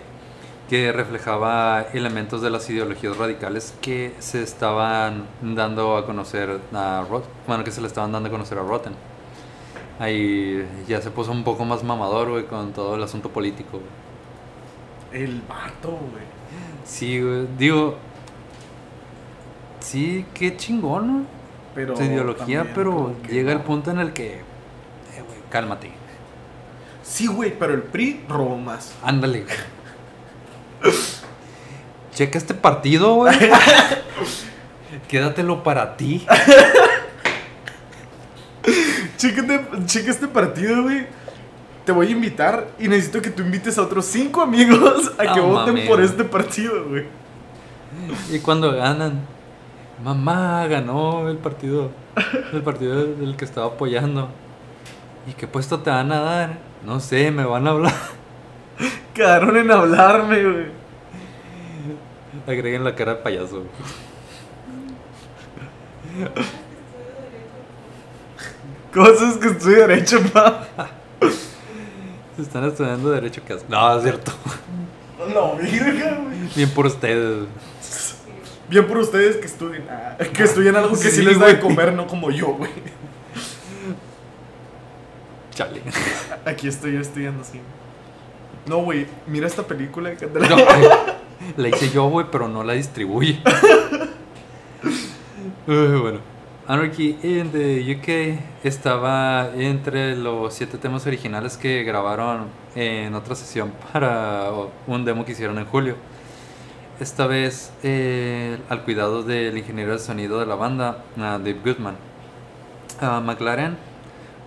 que reflejaba elementos de las ideologías radicales que se estaban dando a conocer a Rot bueno, que se le estaban dando a conocer a Rotten. Ahí ya se puso un poco más mamador, güey, con todo el asunto político, güey. El vato, güey. Sí, güey, digo, sí, qué chingón, ¿no? Pero. su ideología, pero llega el punto en el que, eh, güey, cálmate, Sí, güey, pero el PRI robó más. ándale. güey. Checa este partido, güey. Quédatelo para ti. Chécate, checa este partido, güey. Te voy a invitar y necesito que tú invites a otros cinco amigos a que voten por este partido, güey. Y cuando ganan, mamá ganó el partido, el partido del que estaba apoyando. ¿Y qué puesto te van a dar? No sé, me van a hablar. Quedaron en hablarme, güey. Agreguen la cara de payaso. Cosas que estudio derecho, pa. Están estudiando Derecho que hacen. No, es cierto. No, virga, güey. Bien por ustedes. Bien por ustedes que estudien. ah, que estudien algo que sí, Sí, les da de comer, no como yo, güey. Chale. Aquí estoy yo estudiando así. No, güey, mira esta película. que- de la- No, la hice yo, güey, pero no la distribuye. Uy, bueno. Anarchy in the UK estaba entre los siete temas originales que grabaron en otra sesión para un demo que hicieron en julio. Esta vez eh, al cuidado del ingeniero de sonido de la banda, ah, Dave Goodman. Ah, McLaren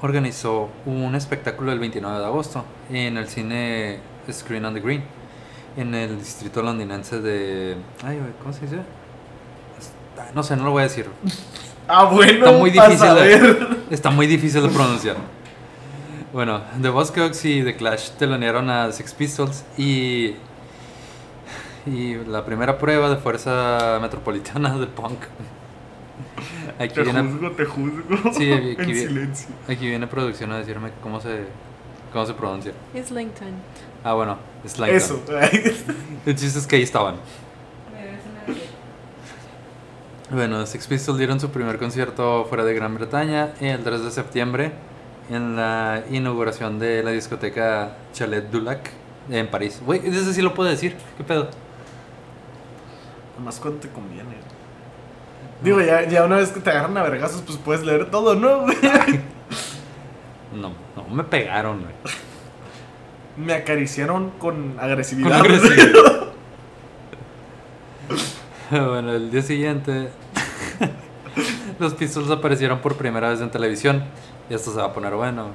organizó un espectáculo el 29 de agosto en el cine Screen on the Green en el distrito londinense de... Ay, ¿cómo se dice? No sé, no lo voy a decir. Ah, bueno. Está muy difícil de-. Está muy difícil de pronunciar. Bueno, The Buzzcocks y The Clash telonearon a Six Pistols y... Y la primera prueba de fuerza metropolitana de punk. Aquí Te viene, juzgo, te juzgo. Sí, aquí en vi- silencio. aquí viene producción a decirme cómo se, cómo se pronuncia. Islington. Ah, bueno, Slide Eso. El chiste es que ahí estaban. Bueno, Six Pistols dieron su primer concierto fuera de Gran Bretaña el 3 de septiembre en la inauguración de la discoteca Chalet du Lac en París. Güey, ese sí lo puedo decir. ¿Qué pedo? Nomás cuando te conviene. Digo, ya, ya una vez que te agarran a vergazos, pues puedes leer todo, ¿no? güey? No, no me pegaron, güey. Me acariciaron con Con agresividad. bueno, el día siguiente los Pistols aparecieron por primera vez en televisión y esto se va a poner bueno.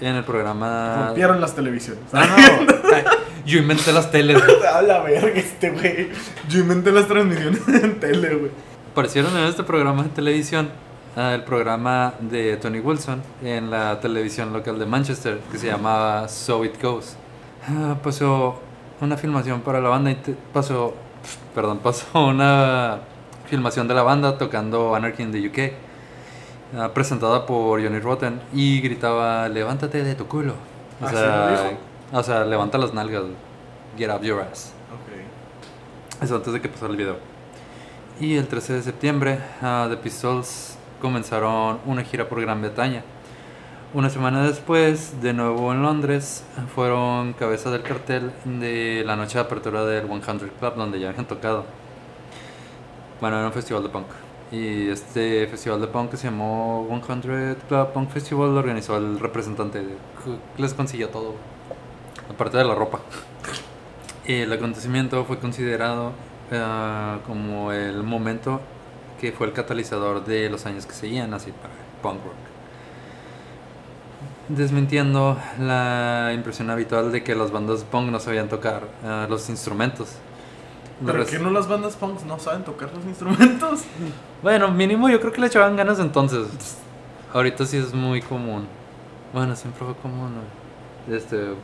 En el programa... Rompieron las televisiones. No, no, ay, yo inventé las teles. güey. A la verga este güey. Yo inventé las transmisiones en tele, güey. Aparecieron en este programa de televisión, ah, el programa de Tony Wilson en la televisión local de Manchester, que se llamaba So It Goes. Ah, pasó una filmación para la banda, y te- pasó, perdón, pasó una filmación de la banda tocando Anarchy in the UK, ah, presentada por Johnny Rotten, y gritaba, levántate de tu culo. O ¿Ah, sea, o levanta las nalgas, get up your ass. Eso antes de que pasara el video. Y el 13 de septiembre, ah, The Pistols comenzaron una gira por Gran Bretaña. Una semana después, de nuevo en Londres, fueron cabeza del cartel de la noche de apertura del 100 Club, donde ya habían tocado. Bueno, era un festival de punk. Y este festival de punk que se llamó 100 Club Punk Festival lo organizó el representante. les consiguió todo, aparte de la ropa. El acontecimiento fue considerado eh, como el momento que fue el catalizador de los años que seguían así para punk rock. Desmintiendo la impresión habitual de que las bandas punk no sabían tocar eh, los instrumentos. ¿Pero que no las bandas punks no saben tocar los instrumentos? Bueno, mínimo yo creo que le echaban ganas entonces. Ahorita sí es muy común. Bueno, siempre fue común. Este.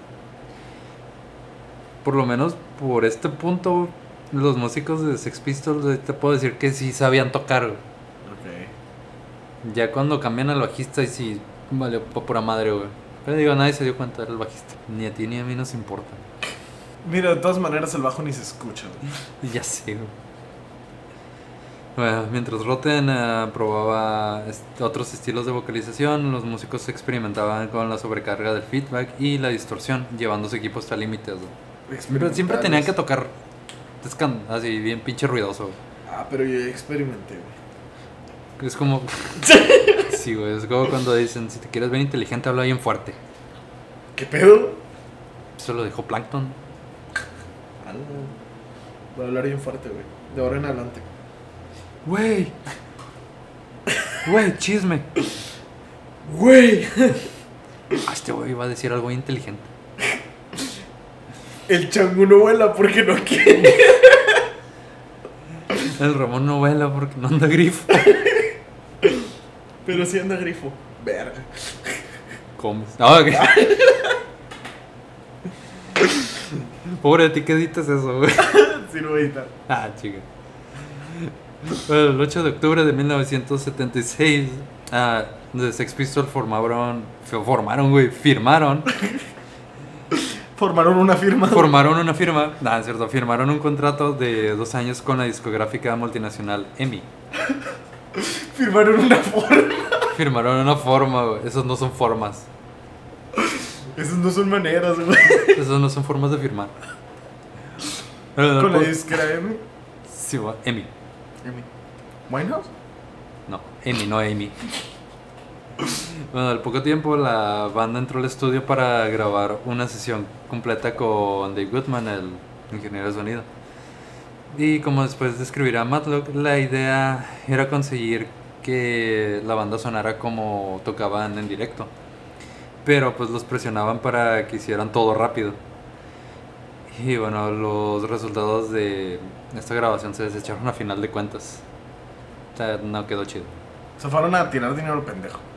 Por lo menos por este punto, los músicos de Sex Pistols te puedo decir que sí sabían tocar. güey. Ok. Ya cuando cambian al bajista y sí, vale, pura madre, güey. Pero digo, nadie se dio cuenta, era el bajista. Ni a ti ni a mí nos importa. Mira, de todas maneras el bajo ni se escucha, güey. Ya sé, güey. Bueno, mientras Rotten eh, probaba est- otros estilos de vocalización, los músicos experimentaban con la sobrecarga del feedback y la distorsión, llevando su equipo hasta límites. Pero siempre tenían que tocar así, bien pinche ruidoso. güey. Ah, pero yo ya experimenté, güey. Es como. sí, güey, es como cuando dicen: si te quieres ver inteligente, habla bien fuerte. ¿Qué pedo? Eso lo dijo Plankton. Ah. Voy a hablar bien fuerte, güey. De ahora en adelante. Güey. Güey, chisme. Güey. Ah, Este güey iba a decir algo inteligente. El chango no vuela porque no quiere. El Ramón no vuela porque no anda grifo. Pero sí anda grifo. Verga. Comes. Ah, ok. Pobre de ti que editas eso, güey. Sí, lo voy a editar. Ah, chica. Bueno, el 8 de octubre de 1976, ah, The Sex Pistols formaron, formaron, güey, firmaron, Formaron una firma. formaron una firma, nada, es cierto, firmaron un contrato de dos años con la discográfica multinacional EMI. Firmaron una forma. Firmaron una forma, güey, esos no son formas, Esas no son maneras, güey. esos no son formas de firmar. Con la po- disquera M. Sí, va, EMI, Winehouse. no, EMI, no EMI. Bueno, al poco tiempo la banda entró al estudio para grabar una sesión completa con Dave Goodman, el ingeniero de sonido. Y como después describirá Matlock, la idea era conseguir que la banda sonara como tocaban en directo. Pero pues los presionaban para que hicieran todo rápido. Y bueno, los resultados de esta grabación se desecharon a final de cuentas. O sea, no quedó chido. Se fueron a tirar dinero pendejo.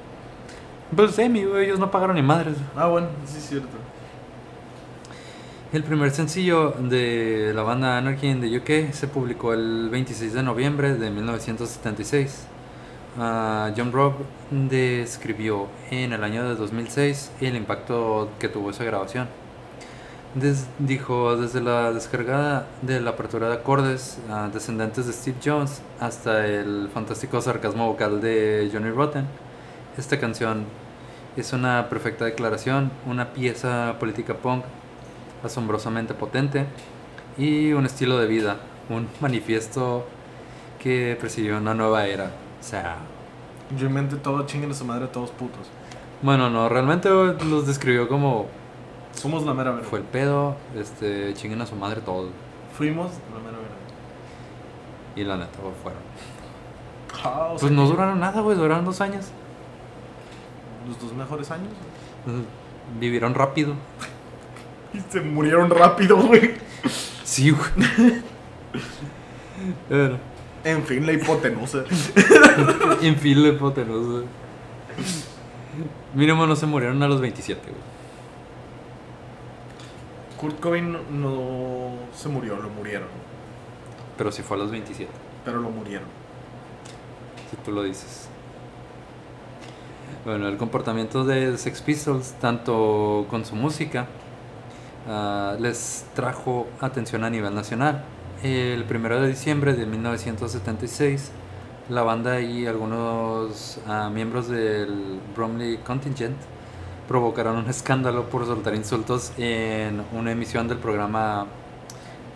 Pues Emi, güey, ellos no pagaron ni madres. Ah, bueno, sí es cierto. El primer sencillo de la banda Anarchy in the UK se publicó el 26 de noviembre de 1976. Ah, John Robb describió en el año de 2006 el impacto que tuvo esa grabación. Des- dijo, desde la descargada de la apertura de acordes ah, descendentes de Steve Jones hasta el fantástico sarcasmo vocal de Johnny Rotten, esta canción es una perfecta declaración, una pieza política punk asombrosamente potente y un estilo de vida, un manifiesto que presidió una nueva era. O sea, inventé todo, chinguen a su madre todos putos. bueno, no, realmente los describió como Somos la mera verga. fue el pedo, este, chinguen a su madre todos. Fuimos la mera verga. Y la neta, fueron. Ah, o sea Pues no duraron nada, güey, duraron dos años. Los dos mejores años. Vivieron rápido. Y se murieron rápido, güey. Sí, güey. En fin, la hipotenusa. en fin, la hipotenusa. Mínimo no se murieron a los 27, güey. Kurt Cobain no, no se murió, lo murieron. Pero sí fue a los 27. Pero lo murieron. si tú lo dices. Bueno, el comportamiento de Sex Pistols, tanto con su música, ah, les trajo atención a nivel nacional. El 1 de diciembre de 1976, la banda y algunos ah, miembros del Bromley Contingent provocaron un escándalo por soltar insultos en una emisión del programa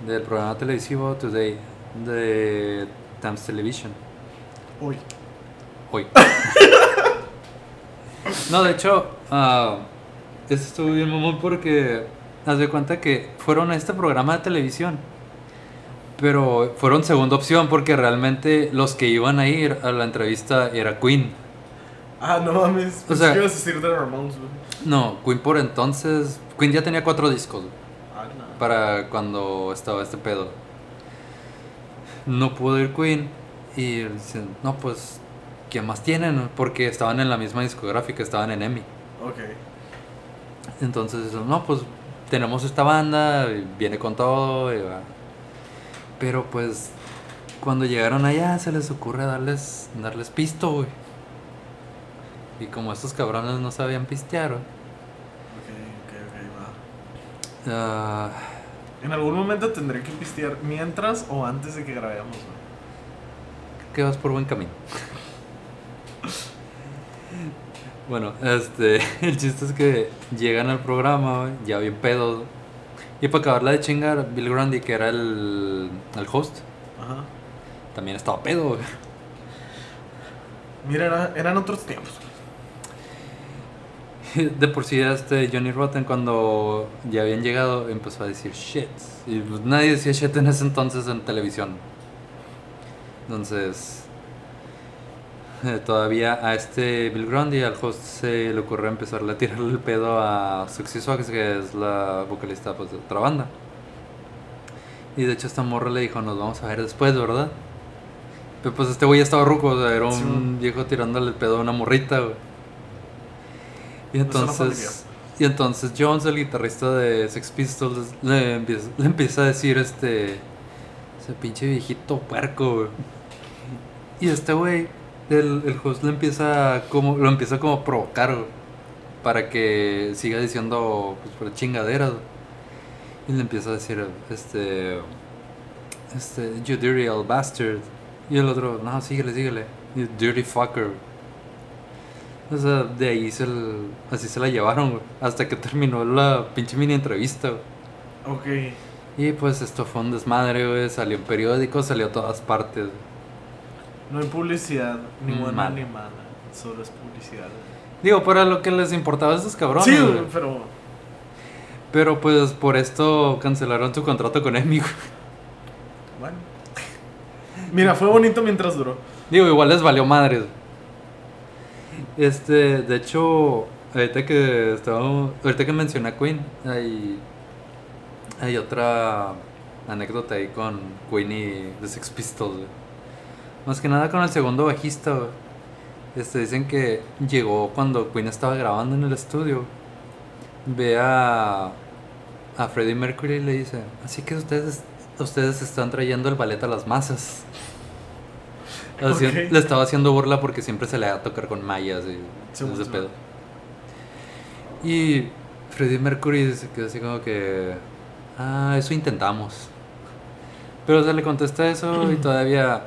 del programa televisivo Today de Times Television Uy. hoy. no, de hecho, ah, eso estuvo bien mamón porque haz de cuenta que fueron a este programa de televisión. Pero fueron segunda opción porque realmente los que iban a ir a la entrevista era Queen. Ah, no mames. O sea- ibas a decir de Ramones, güey. No, Queen por entonces. Queen ya tenía cuatro discos Ah, no. para cuando estaba este pedo. No pudo ir Queen y dicen, no, pues, ¿qué más tienen? Porque estaban en la misma discográfica, estaban en EMI. Ok. Entonces, no, pues tenemos esta banda, y viene con todo. y va. Pero pues, cuando llegaron allá, se les ocurre darles, darles pisto, güey. Y como estos cabrones no sabían pistear, güey, Ok, ok, ok, va. ah, En algún momento tendré que pistear mientras o antes de que grabemos, güey. que vas por buen camino. Bueno, este, el chiste es que llegan al programa, ya bien pedos. Y para acabarla de chingar, Bill Grundy, que era el, el host, Ajá. también estaba pedo, güey. Mira, era- eran otros tiempos. De por sí, este Johnny Rotten, cuando ya habían llegado, empezó a decir shit. Y pues, nadie decía shit en ese entonces en televisión. Entonces, todavía a este Bill Grundy, al host, se le ocurrió empezarle a tirarle el pedo a Suxy Swags, que es la vocalista pues, de otra banda. Y de hecho, esta morra le dijo: Nos vamos a ver después, ¿verdad? Pero pues este güey ya estaba ruco, o sea, era un viejo tirándole el pedo a una morrita, güey. Y suena entonces, y entonces Jones, el guitarrista de Sex Pistols, le empieza, le empieza a decir este Ese pinche viejito puerco, güey. Y este güey, el, el host lo empieza como, lo empieza como a provocar, Para que siga diciendo, pues, por chingaderas. Y le empieza a decir, este, este, you dirty old bastard. Y el otro, no, síguele, síguele. You dirty fucker. O sea, de ahí se el- así se la llevaron. Hasta que terminó la pinche mini entrevista. Ok. Y pues esto fue un desmadre, güey. Salió en periódicos, salió a todas partes. No hay publicidad, ni buena mal. ni mala. Solo es publicidad. Digo, para lo que les importaba a estos cabrones. sí, güey. pero. Pero pues por esto cancelaron su contrato con Emmy, güey. Bueno. Mira, fue bonito mientras duró. Digo, igual les valió madres. Este, de hecho, ahorita que estaba, ahorita que mencioné a Queen, hay, hay otra anécdota ahí con Queen y The Sex Pistols, güey. Más que nada con el segundo bajista, güey. Este, dicen que llegó cuando Queen estaba grabando en el estudio. Ve a, a Freddie Mercury y le dice, así que ustedes, ustedes están trayendo el ballet a las masas. Así. Le estaba haciendo burla porque siempre se le da a tocar con mallas y Sí, ese pedo. Y Freddie Mercury se quedó así como que, ah, eso intentamos. Pero se le contesta eso y todavía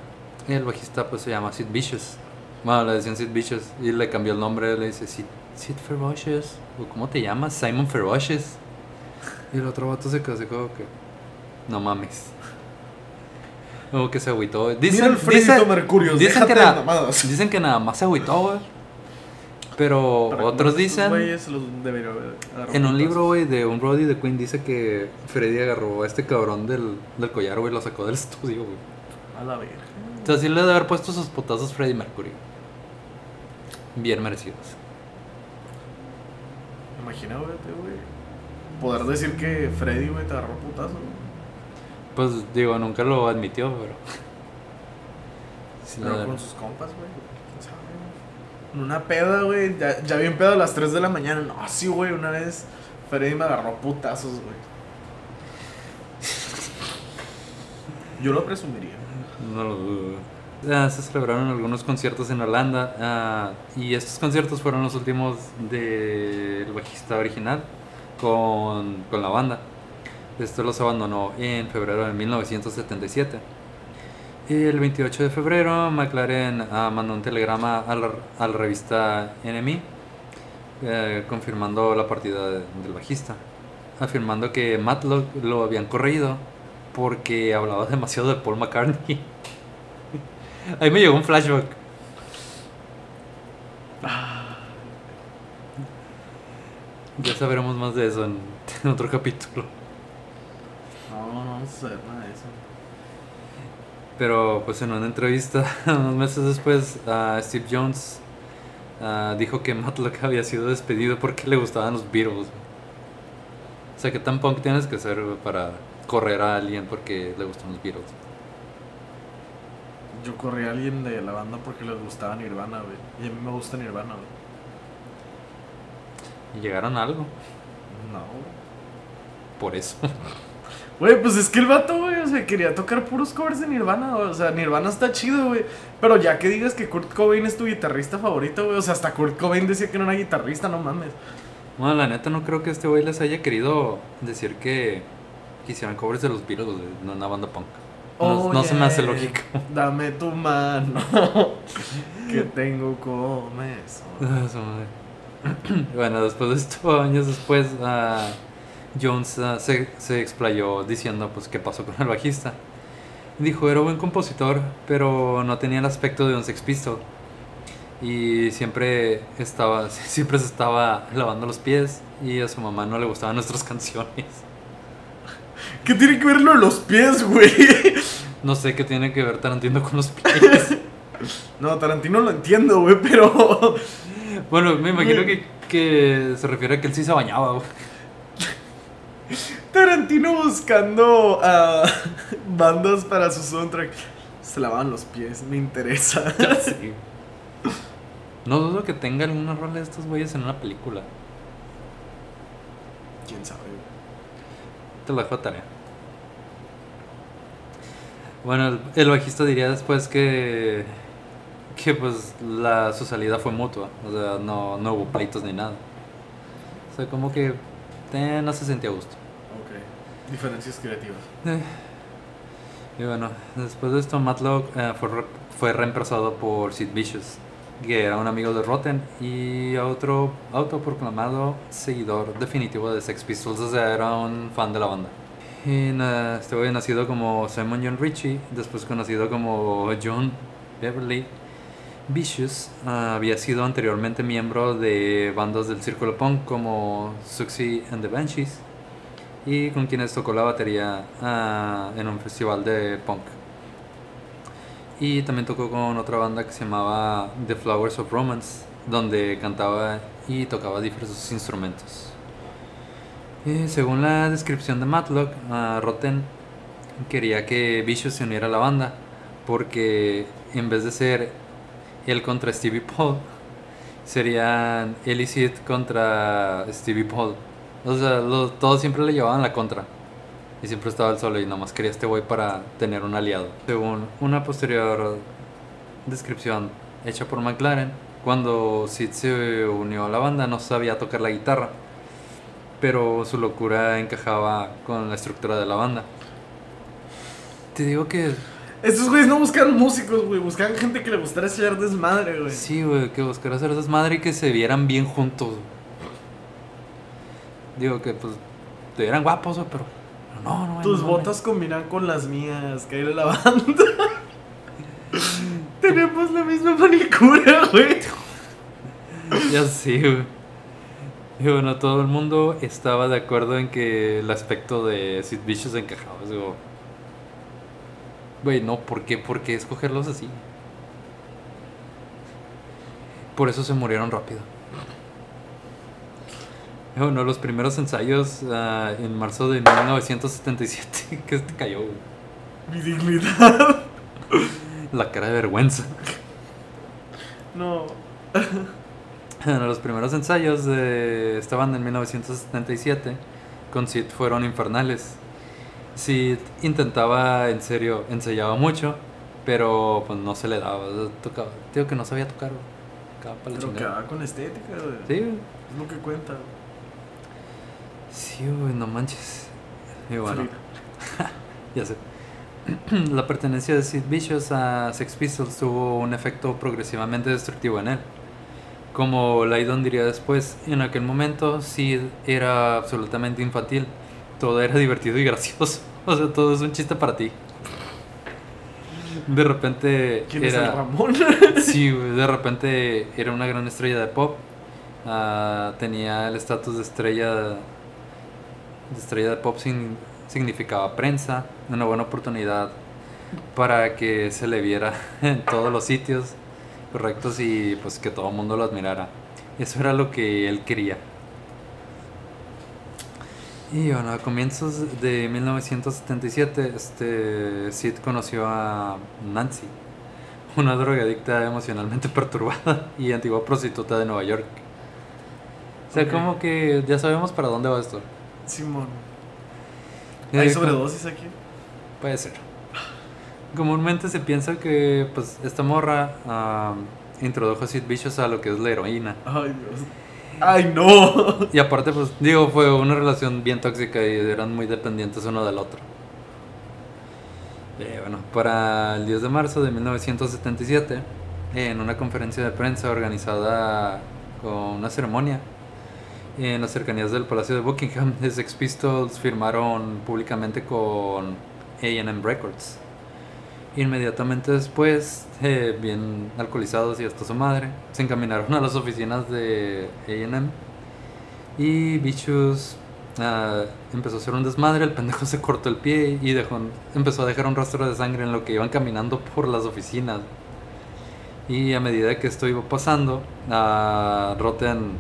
el bajista pues se llama Sid Vicious. Bueno, le decían Sid Vicious y le cambió el nombre, le dice Sid, Sid Ferocious. ¿O cómo te llamas? Simon Ferocious. Y el otro vato se quedó así como que, no mames. Como que se agüitó. Mira Dicen, el Fredito dicen- Mercurio, dicen déjate que, de na- mamadas. dicen que nada más se agüitó, güey. Pero Para otros dicen... los debería haber agarrado En un libro, güey, de un Roddy de Queen dice que Freddy agarró a este cabrón del, del collar, güey, y lo sacó del estudio, güey. A la verga. Sea, sí le debe haber puesto sus putazos Freddie Mercury. Bien merecidos. Imagina, güey, güey. Poder decir que Freddy, güey, te agarró putazo. Pues digo, nunca lo admitió, pero. Sí Pero con sus compas, güey. quién sabe, güey. En una peda, güey. Ya, ya bien pedo a las 3 de la mañana. No, sí, güey. Una vez Freddy me agarró putazos, güey. Yo lo presumiría. Dudo. Ah, se celebraron algunos conciertos en Holanda ah, y estos conciertos fueron los últimos del bajista original con, con la banda. Esto los abandonó en febrero de 1977. Y el 28 de febrero McLaren ah, mandó un telegrama a la, revista NME eh, confirmando la partida de- del bajista, afirmando que Matlock lo habían corrido porque hablaba demasiado de Paul McCartney. Ahí me llegó un flashback. Ya sabremos más de eso en, en otro capítulo. No, no vamos a saber nada de eso. Pero pues en una entrevista unos meses después a Steve Jones dijo que Matlock había sido despedido porque le gustaban los Beatles. O sea, ¿qué tan punk tienes que ser para correr a alguien porque le gustan los Beatles? Yo corrí a alguien de la banda porque les gustaba Nirvana, güey. Y a mí me gusta Nirvana, güey. Y llegaron a algo, No, güey. por eso. Güey, pues es que el vato, güey, o sea, quería tocar puros covers de Nirvana. O sea, Nirvana está chido, güey. Pero ya que digas que Kurt Cobain es tu guitarrista favorito, güey. O sea, hasta Kurt Cobain decía que no era guitarrista, no mames. Bueno, la neta no creo que este güey les haya querido decir que quisieran covers de los Beatles, no una banda punk. No, no se me hace lógico. Dame tu mano. que tengo comezón. Ah, madre. bueno, después de esto, años después, ah, Jones ah, se, se explayó diciendo pues qué pasó con el bajista. Dijo, era buen compositor, pero no tenía el aspecto de un Sex Pistol. Y siempre estaba, siempre se estaba lavando los pies y a su mamá no le gustaban nuestras canciones. ¿Qué tiene que ver lo de los pies, güey? No sé qué tiene que ver Tarantino con los pies. No, Tarantino lo entiendo, güey, pero. Bueno, me imagino que, que se refiere a que él sí se bañaba. güey. Tarantino buscando bandas para su soundtrack. Se lavaban los pies, me interesa. Sí. No dudo que tenga alguna rola de estos güeyes en una película. ¿Quién sabe? güey? Te lo dejo a tarea. Bueno, el, el bajista diría después que que pues la, su salida fue mutua, o sea, no, no hubo pleitos ni nada. O sea, como que eh, no se sentía a gusto. Ok. Diferencias creativas. Eh, Y bueno, después de esto, Matlock eh, fue, re- fue reemplazado por Sid Vicious, que era un amigo de Rotten y otro autoproclamado seguidor definitivo de Sex Pistols, o sea, era un fan de la banda. Y na- este güey nacido como Simon John Ritchie, después conocido como John Beverly Vicious, ah, había sido anteriormente miembro de bandas del círculo punk como Suxy and the Banshees y con quienes tocó la batería ah, en un festival de punk. Y también tocó con otra banda que se llamaba The Flowers of Romance, donde cantaba y tocaba diversos instrumentos. Y según la descripción de Matlock, ah, Rotten quería que Vicious se uniera a la banda, porque en vez de ser él contra Stevie Paul, serían él y Sid contra Stevie Paul. O sea, lo- todos siempre le llevaban la contra. Y siempre estaba el solo y nomás quería este güey para tener un aliado. Según una posterior descripción hecha por McLaren, cuando Sid se unió a la banda no sabía tocar la guitarra, pero su locura encajaba con la estructura de la banda. Te digo que Estos güeyes no buscan músicos, güey. Buscan gente que le gustara echar desmadre, güey. sí, güey, que buscar hacer desmadre y que se vieran bien juntos. Digo que pues te vieran guapos, güey, pero no, no. Tus no, botas combinan con las mías, que hay de la banda. Tenemos la misma manicura, güey. Ya sí, güey. Y bueno, todo el mundo estaba de acuerdo en que el aspecto de Sid Vicious encajaba. Digo, güey, no, ¿por qué? ¿Por qué escogerlos así? Por eso se murieron rápido. Y Bueno, los primeros ensayos ah, en marzo de 1977, que te cayó, güey. Mi dignidad. La cara de vergüenza. No. Los primeros ensayos de esta banda en 1977 con Sid fueron infernales. Sid intentaba, en serio, ensayaba mucho, pero pues no se le daba. Tocaba, digo que no sabía tocar. Tocaba para Pero con estética, güey. Sí, güey. Es lo que cuenta. sí, güey, no manches. Y bueno, ya sé. La pertenencia de Sid Vicious a Sex Pistols tuvo un efecto progresivamente destructivo en él. Como Lydon diría después, en aquel momento Sid era absolutamente infantil. Todo era divertido y gracioso. O sea, todo es un chiste para ti. De repente ¿Quién es el era... Ramón? Sí, de repente era una gran estrella de pop. Ah, tenía el estatus de estrella de estrella de pop sin- significaba prensa, una buena oportunidad para que se le viera en todos los sitios correctos y pues que todo el mundo lo admirara. Eso era lo que él quería. Y bueno, a comienzos de 1977, este, Sid conoció a Nancy, una drogadicta emocionalmente perturbada y antigua prostituta de Nueva York. O sea, como que ya sabemos para dónde va esto. Simón. ¿Hay sobredosis aquí? Puede ser. Comúnmente se piensa que pues esta morra ah, introdujo a Sid Vicious a lo que es la heroína. Ay, Dios. ¡Ay, no! Y aparte, pues digo, fue una relación bien tóxica y eran muy dependientes uno del otro. Eh, bueno, para el 10 de marzo de 1977, en una conferencia de prensa organizada con una ceremonia en las cercanías del Palacio de Buckingham, The Sex Pistols firmaron públicamente con AM Records. Inmediatamente después, eh, bien alcoholizados y hasta su madre, se encaminaron a las oficinas de AM y Bichus ah, empezó a hacer un desmadre, el pendejo se cortó el pie y dejó, empezó a dejar un rastro de sangre en lo que iban caminando por las oficinas. Y a medida que esto iba pasando, ah, Rotten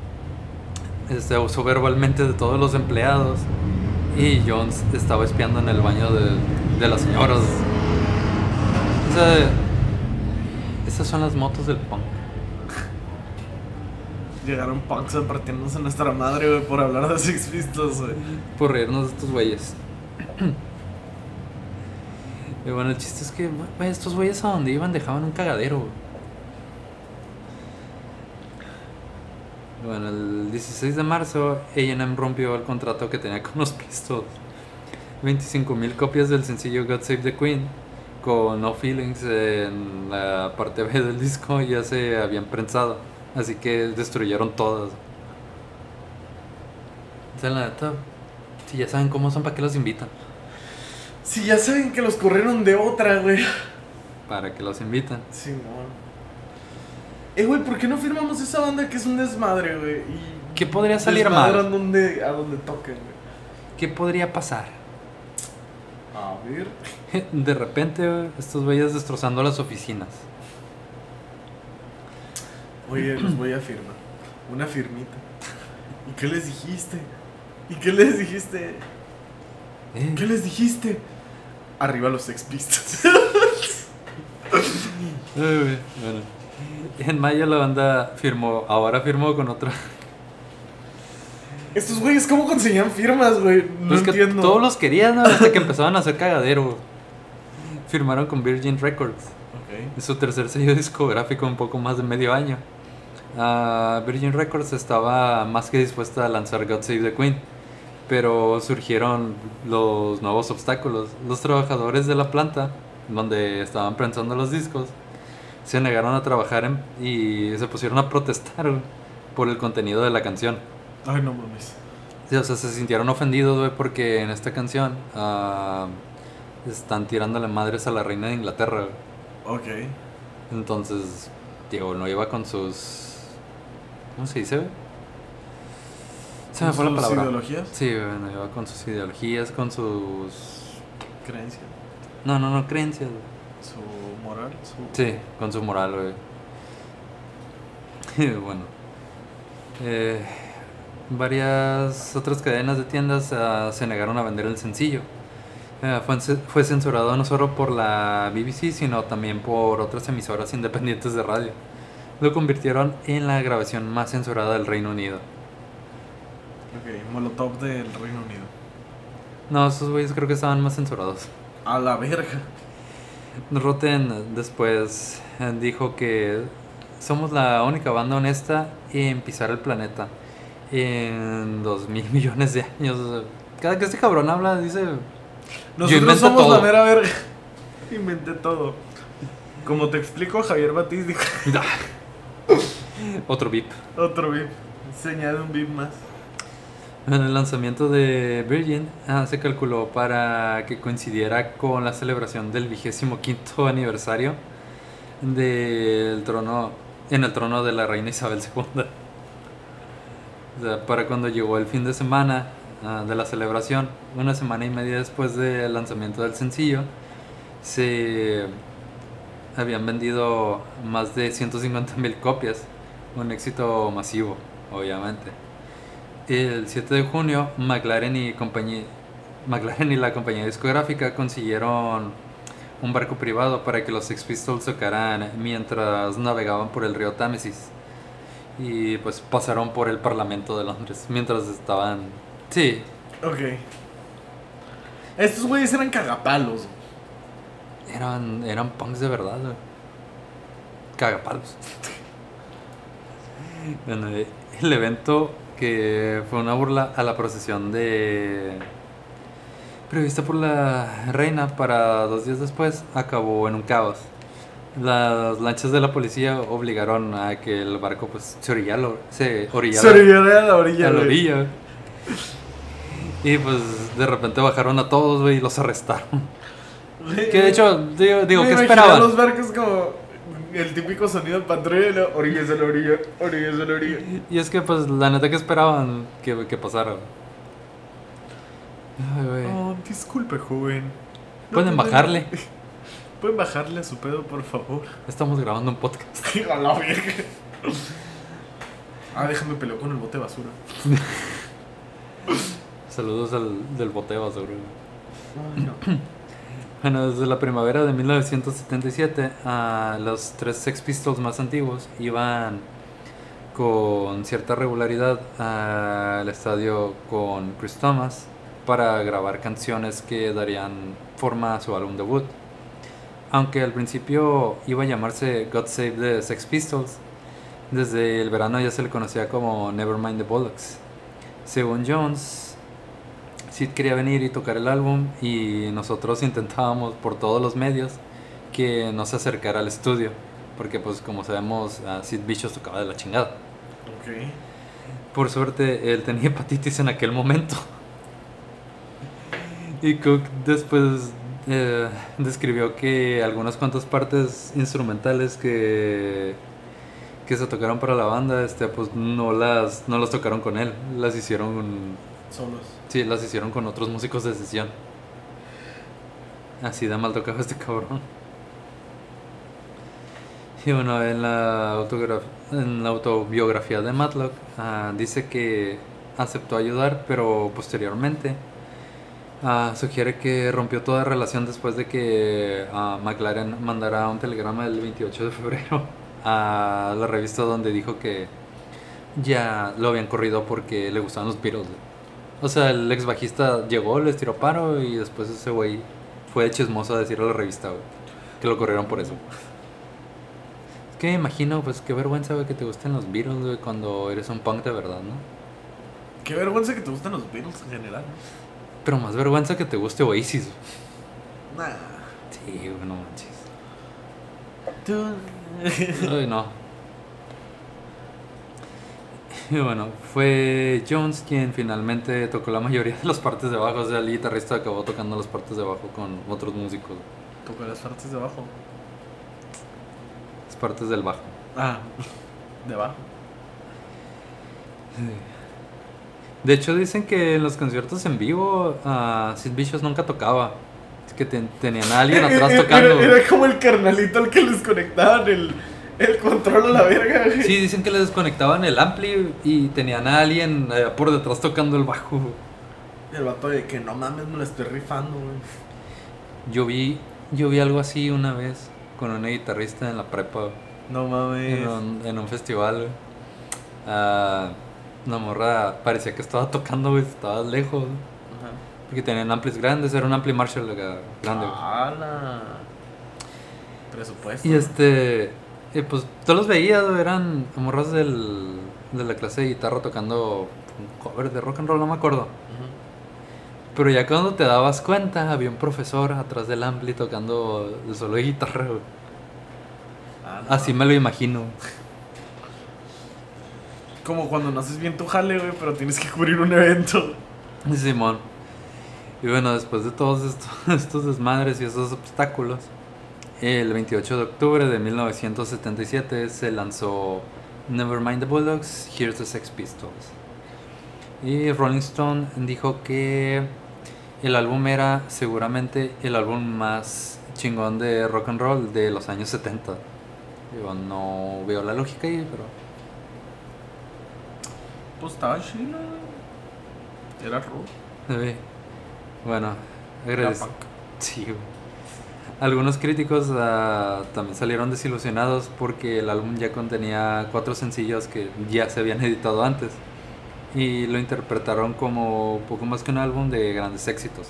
este, usó verbalmente de todos los empleados y Jones estaba espiando en el baño de, de las señoras. O sea, esas son las motos del punk. Llegaron punks a partiéndose nuestra madre, güey, por hablar de Six Pistols, güey. por reírnos de estos güeyes. Y bueno, el chiste es que güey, estos güeyes a donde iban dejaban un cagadero. güey. Bueno, el 16 de marzo, AM rompió el contrato que tenía con los Pistols. 25.000 copias del sencillo God Save the Queen con No Feelings en la parte B del disco ya se habían prensado. Así que destruyeron todas. O sea, la neta, si ya saben cómo son, ¿para qué los invitan? Si ya saben que los corrieron de otra, güey. Para que los invitan. Sí, no. Eh, güey, ¿por qué no firmamos esa banda que es un desmadre, güey? Y ¿Qué podría salir mal? donde, a donde toquen, güey. ¿Qué podría pasar? A ver. De repente, estos güeyes destrozando las oficinas. Oye, los voy a firmar. Una firmita. ¿Y qué les dijiste? ¿Y qué les dijiste? Eh, ¿Qué les dijiste? Arriba los güey, bueno. En mayo la banda firmó, ahora firmó con otra. Estos güeyes, ¿cómo conseguían firmas, güey? No Pues que entiendo. todos los querían ¿no? hasta que empezaban a hacer cagadero. Firmaron con Virgin Records. Ok. Es su tercer sello discográfico en poco más de medio año. Ah, Virgin Records estaba más que dispuesta a lanzar God Save the Queen, pero surgieron los nuevos obstáculos. Los trabajadores de la planta, donde estaban prensando los discos, se negaron a trabajar en- y se pusieron a protestar por el contenido de la canción. Ay, no mames. Sí, o sea, se sintieron ofendidos, güey, porque en esta canción ah, están tirándole madres a la reina de Inglaterra. Ok. Entonces, digo, no iba con sus. ¿Cómo se dice, güey? Se me fue la ¿Sus palabra. ideologías? Sí, güey, no iba con sus ideologías, con sus. Creencias. No, no, no, creencias, güey. Su moral. Su... Sí, con su moral, güey. Bueno. eh, varias otras cadenas de tiendas ah, se negaron a vender el sencillo. Eh, fue, fue censurado no solo por la BBC, sino también por otras emisoras independientes de radio. Lo convirtieron en la grabación más censurada del Reino Unido. Ok, Molotov del Reino Unido. No, esos güeyes creo que estaban más censurados. A la verga. Rotten después eh, dijo que somos la única banda honesta en pisar el planeta en dos mil millones de años. Cada que este cabrón habla, dice. Nosotros somos todo. la mera verga. Inventé todo. Como te explico, Javier Batiz dijo Otro VIP. otro VIP. Se añade un VIP más. En el lanzamiento de Virgin ah, se calculó para que coincidiera con la celebración del vigésimo quinto aniversario del trono en el trono de la reina Isabel II. Para cuando llegó el fin de semana ah, de la celebración, una semana y media después del lanzamiento del sencillo, se habían vendido más de 150 mil copias, un éxito masivo, obviamente. El 7 de junio, McLaren y, McLaren y la compañía discográfica consiguieron un barco privado para que los Sex Pistols tocaran mientras navegaban por el río Támesis. Y pues pasaron por el Parlamento de Londres mientras estaban... Sí, Ok. Estos güeyes eran cagapalos. eran, eran punks de verdad. güey. Cagapalos. Bueno, eh, el evento que fue una burla a la procesión de prevista por la reina para dos días después acabó en un caos. Las lanchas de la policía obligaron a que el barco pues se orillara, se orillara Se a la orilla, a la güey. orilla. güey. Y pues de repente bajaron a todos, güey, y los arrestaron. Güey, Que de hecho, digo, ¿qué esperaban? los barcos como el típico sonido de patrulla la orillas a la orilla, orillas a la orilla. Y es que, pues, la neta que esperaban que, que pasara. Ay, güey. Oh, disculpe, joven. No Pueden bajarle. Pueden bajarle a su pedo, por favor. Estamos grabando un podcast. a la verga. Ah, déjame pelear con el bote de basura. Saludos al, del. Ay, no. Bueno, desde la primavera de 1977, a los tres Sex Pistols más antiguos iban con cierta regularidad al estadio con Chris Thomas para grabar canciones que darían forma a su álbum debut. Aunque al principio iba a llamarse God Save the Sex Pistols, desde el verano ya se le conocía como Nevermind the Bollocks. Según Jones, Sid quería venir y tocar el álbum y nosotros intentábamos por todos los medios que no se acercara al estudio, porque pues como sabemos Sid Vicious tocaba de la chingada. Por suerte él tenía hepatitis en aquel momento. Y Cook después eh, describió que algunas cuantas partes instrumentales que, que se tocaron para la banda, este, pues no las, no las tocaron con él, las hicieron solos. Sí, las hicieron con otros músicos de sesión. Así de mal tocaba este cabrón. Y bueno, en la, en la autobiografía de Matlock ah, dice que aceptó ayudar, pero posteriormente Ah, sugiere que rompió toda relación después de que uh, McLaren mandara un telegrama el 28 de febrero a la revista donde dijo que ya lo habían corrido porque le gustaban los Beatles. O sea, el ex bajista llegó, les tiró paro y después ese güey fue chismoso a decir a la revista que lo corrieron por eso. Es que me imagino, pues qué vergüenza güey, que te gusten los Beatles cuando eres un punk de verdad, ¿no? Qué vergüenza que te gusten los Beatles en general. Pero más vergüenza que te guste Oasis. Nah. Sí, no manches. Tú. Ay, no. Y bueno, fue Jones quien finalmente tocó la mayoría de las partes de abajo. O sea, el guitarrista acabó tocando las partes de abajo con otros músicos. ¿Tocó las partes de abajo? Las partes del bajo. Ah, de abajo. De hecho, dicen que en los conciertos en vivo uh, Sid Vicious nunca tocaba. Es que tenían a alguien atrás tocando. Era, como el carnalito al que les conectaban el, el control a la verga. Sí, dicen que le desconectaban el ampli y tenían a alguien eh, por detrás tocando el bajo. El vato de que no mames, me lo estoy rifando, güey. Yo vi, yo vi algo así una vez con una guitarrista en la prepa. No mames. En un, en un festival, güey. Uh, una morra parecía que estaba tocando, güey, estaba lejos. Porque tenían amplis grandes, era un ampli Marshall grande. ¡Hala! Presupuesto. Y este, y pues todos los veías, eran morras del, de la clase de guitarra tocando un cover de rock and roll, no me acuerdo. Pero ya cuando te dabas cuenta, había un profesor atrás del ampli tocando el solo de guitarra, Así me lo imagino. Como cuando no haces bien tu jale, güey, pero tienes que cubrir un evento. Simón. Y bueno, después de todos estos, estos desmadres y esos obstáculos, el 28 de octubre de 1977 se lanzó Nevermind the Bulldogs, Here's the Sex Pistols. Y Rolling Stone dijo que el álbum era seguramente el álbum más chingón de rock and roll de los años 70. Yo no veo la lógica ahí, pero pues estaba. Era rock. Sí. Bueno, agradezco. Sí, Algunos críticos uh, también salieron desilusionados porque el álbum ya contenía cuatro sencillos que ya se habían editado antes y lo interpretaron como poco más que un álbum de grandes éxitos.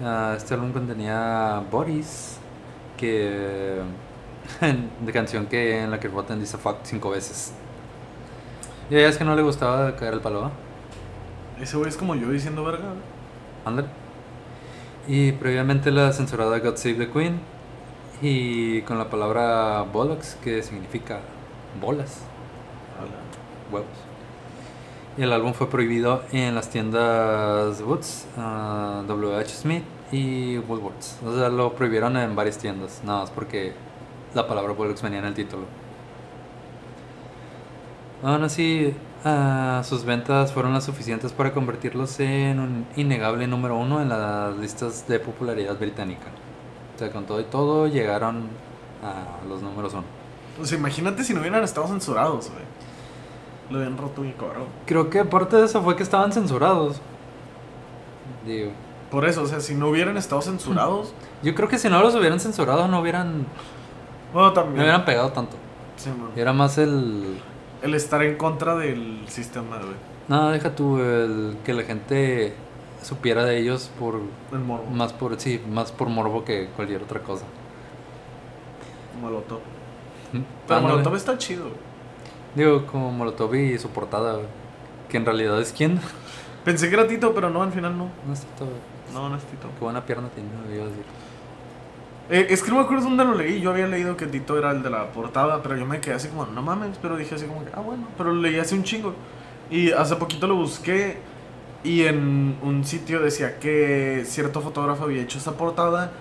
Uh, este álbum contenía Boris, que de canción que en la que Rotten dice fuck cinco veces. ¿Y es que no le gustaba caer el palo? Ese güey es como yo diciendo verga. Ándale. Y previamente la censurada God Save the Queen. Y con la palabra bollocks, que significa bolas. Huevos. Y el álbum fue prohibido en las tiendas Woods, uh, WH Smith y Woolworths. O sea, lo prohibieron en varias tiendas, nada más porque la palabra bollocks venía en el título. Aún así, uh, sus ventas fueron las suficientes para convertirlos en un innegable número uno en las listas de popularidad británica. O sea, con todo y todo llegaron a los números uno. Pues imagínate si no hubieran estado censurados, güey. Lo habían roto mi coro. Creo que parte de eso fue que estaban censurados. Digo. Por eso, o sea, si no hubieran estado censurados. Yo creo que si no los hubieran censurado, no hubieran. Bueno, también. No hubieran pegado tanto. Sí, man. Era más el el estar en contra del sistema, güey. No, deja tú el que la gente supiera de ellos por el morbo. Más por sí, más por morbo que cualquier otra cosa. Molotov. Pero Ándale. Molotov está chido. güey. Digo, como Molotov y su portada, güey, que en realidad es quién. Pensé que era Tito, pero no, al final no. No es Tito, güey. No, no es Tito. Qué buena pierna tiene, me iba a decir. Eh, es que no me acuerdo dónde lo leí. Yo había leído que Tito era el de la portada, pero yo me quedé así como, no mames. Pero dije así como que, ah, bueno. Pero lo leí hace un chingo. Y hace poquito lo busqué. Y en un sitio decía que cierto fotógrafo había hecho esa portada.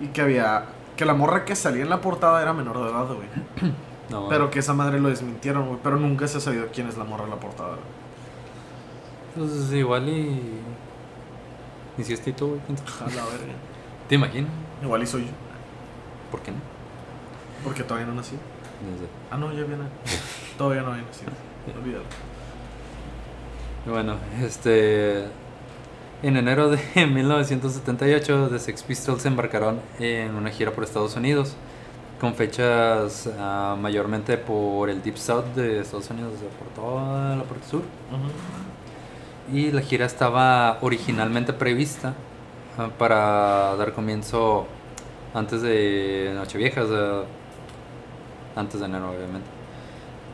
Y que había. Que la morra que salía en la portada era menor de edad, güey. No, Pero que esa madre lo desmintieron, güey. Pero nunca se ha sabido quién es la morra en la portada. güey. Pues igual y. ¿Y si es Tito, güey? A la verga. ¿Te imaginas? Igual y soy yo. ¿Por qué no? Porque todavía no nací. No sé. Ah, no, ya viene. Todavía no había nacido. Olvídalo. Bueno, este. En enero de 1978, The Sex Pistols se embarcaron en una gira por Estados Unidos, con fechas ah, mayormente por el Deep South de Estados Unidos, o sea, por toda la parte sur. Y la gira estaba originalmente prevista ah, para dar comienzo antes de Nochevieja, o sea, antes de enero, obviamente.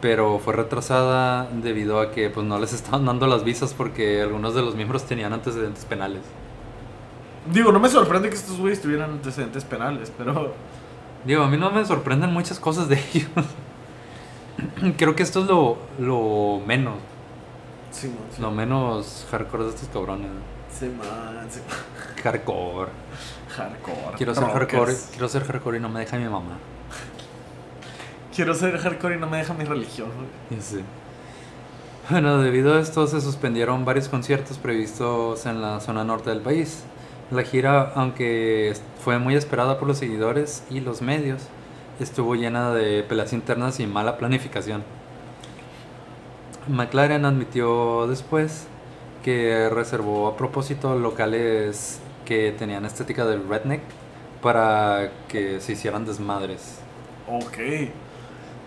Pero fue retrasada debido a que pues no les estaban dando las visas porque algunos de los miembros tenían antecedentes penales. Digo, no me sorprende que estos güeyes tuvieran antecedentes penales, pero. Digo, a mí no me sorprenden muchas cosas de ellos. Creo que esto es lo, lo menos, Sí, man. Sí, lo menos hardcore de estos cabrones. Sí, man, sí. Hardcore. Hardcore. Quiero ser rockers. hardcore, quiero ser hardcore y no me deja mi mamá. Quiero ser hardcore y no me deja mi religión. Bueno, debido a esto se suspendieron varios conciertos previstos en la zona norte del país. La gira, aunque fue muy esperada por los seguidores y los medios, estuvo llena de peleas internas y mala planificación. McLaren admitió después que reservó a propósito locales que tenían estética del redneck para que se hicieran desmadres. Ok.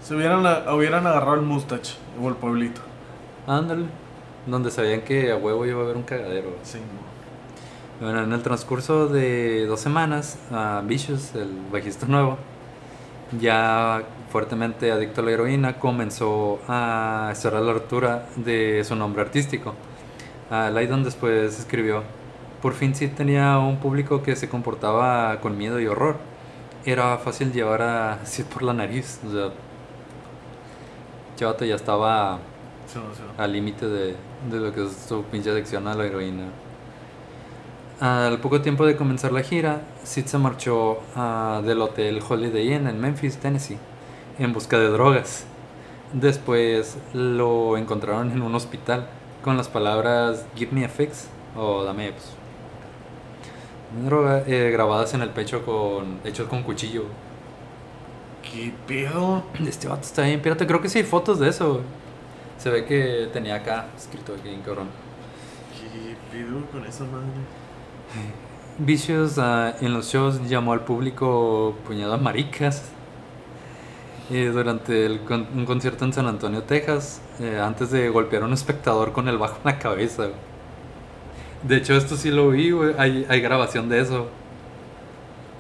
Se hubieran, hubieran agarrado el mustache o el pueblito. Ándale. Donde sabían que a huevo iba a haber un cagadero. Sí, Bueno, en el transcurso de dos semanas, a Vicious, el bajista nuevo, ya fuertemente adicto a la heroína, comenzó a estar a la altura de su nombre artístico. Ah, Lydon después escribió, por fin sí tenía un público que se comportaba con miedo y horror. Era fácil llevar a Sid por la nariz. O sea, Chavato ya estaba Sí, sí, al límite de, de lo que es su pinche adicción a la heroína. Al poco tiempo de comenzar la gira, Sid se marchó ah, del hotel Holiday Inn en Memphis, Tennessee, en busca de drogas. Después lo encontraron en un hospital con las palabras Give me a fix o dame pues, droga eh, grabadas en el pecho con hechos con cuchillo. ¿Qué pedo? Este vato está bien pirata, creo que sí hay fotos de eso. güey. Se ve que tenía acá escrito aquí, cabrón. ¿Qué pedo con esa madre? Vicious ah, en los shows llamó al público puñado a maricas. Y durante el con- un concierto en San Antonio, Texas, eh, antes de golpear a un espectador con el bajo en la cabeza. güey. De hecho, esto sí lo vi, güey. Hay, hay grabación de eso.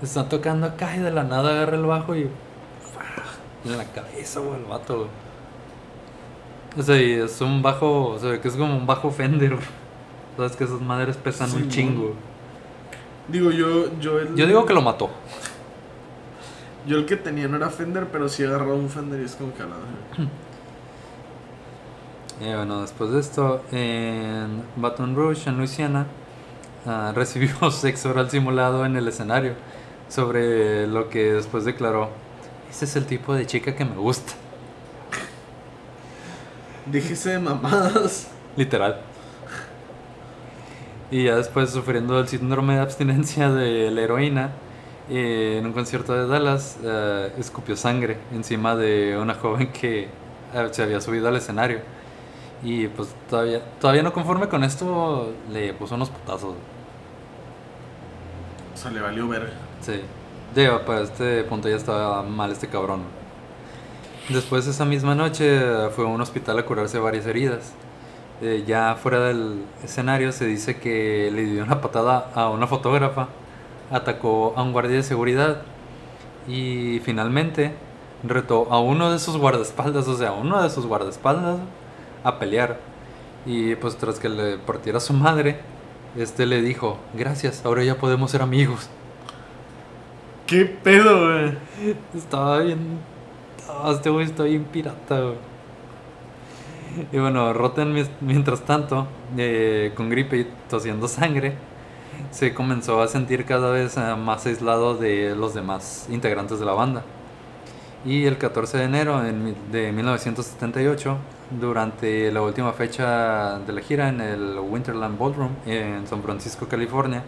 Está tocando acá y de la nada agarra el bajo y. En la cabeza, güey, el vato, güey. O sea, y es un bajo, o sea, que es como un bajo Fender, güey. Sabes que esas madres pesan Sí, un chingo. Digo, yo, yo el... Yo digo que lo mató. Yo el que tenía no era Fender, pero sí agarró un Fender y es como que a la Y bueno, después de esto, en Baton Rouge, en Luisiana, ah, recibió sexo oral simulado en el escenario, sobre lo que después declaró, ese es el tipo de chica que me gusta, Déjese de mamadas. literal. Y ya después, sufriendo el síndrome de abstinencia de la heroína, eh, en un concierto de Dallas, eh, escupió sangre encima de una joven que eh, se había subido al escenario. Y pues todavía, todavía no conforme con esto, le puso unos putazos. O sea, le valió verga. Sí. Digo, para este punto ya estaba mal este cabrón. Después esa misma noche fue a un hospital a curarse varias heridas. Eh, ya fuera del escenario se dice que le dio una patada a una fotógrafa, atacó a un guardia de seguridad Y finalmente retó a uno de sus guardaespaldas, o sea, a uno de sus guardaespaldas, a pelear. Y pues tras que le partiera su madre, este le dijo, gracias, ahora ya podemos ser amigos. ¿Qué pedo, güey? Estaba bien... Este güey está bien pirata, güey. Y bueno, Rotten mientras tanto, eh, con gripe y tosiendo sangre, se comenzó a sentir cada vez eh, más aislado de los demás integrantes de la banda. Y el 14 de enero de 1978, durante la última fecha de la gira en el Winterland Ballroom en San Francisco, California,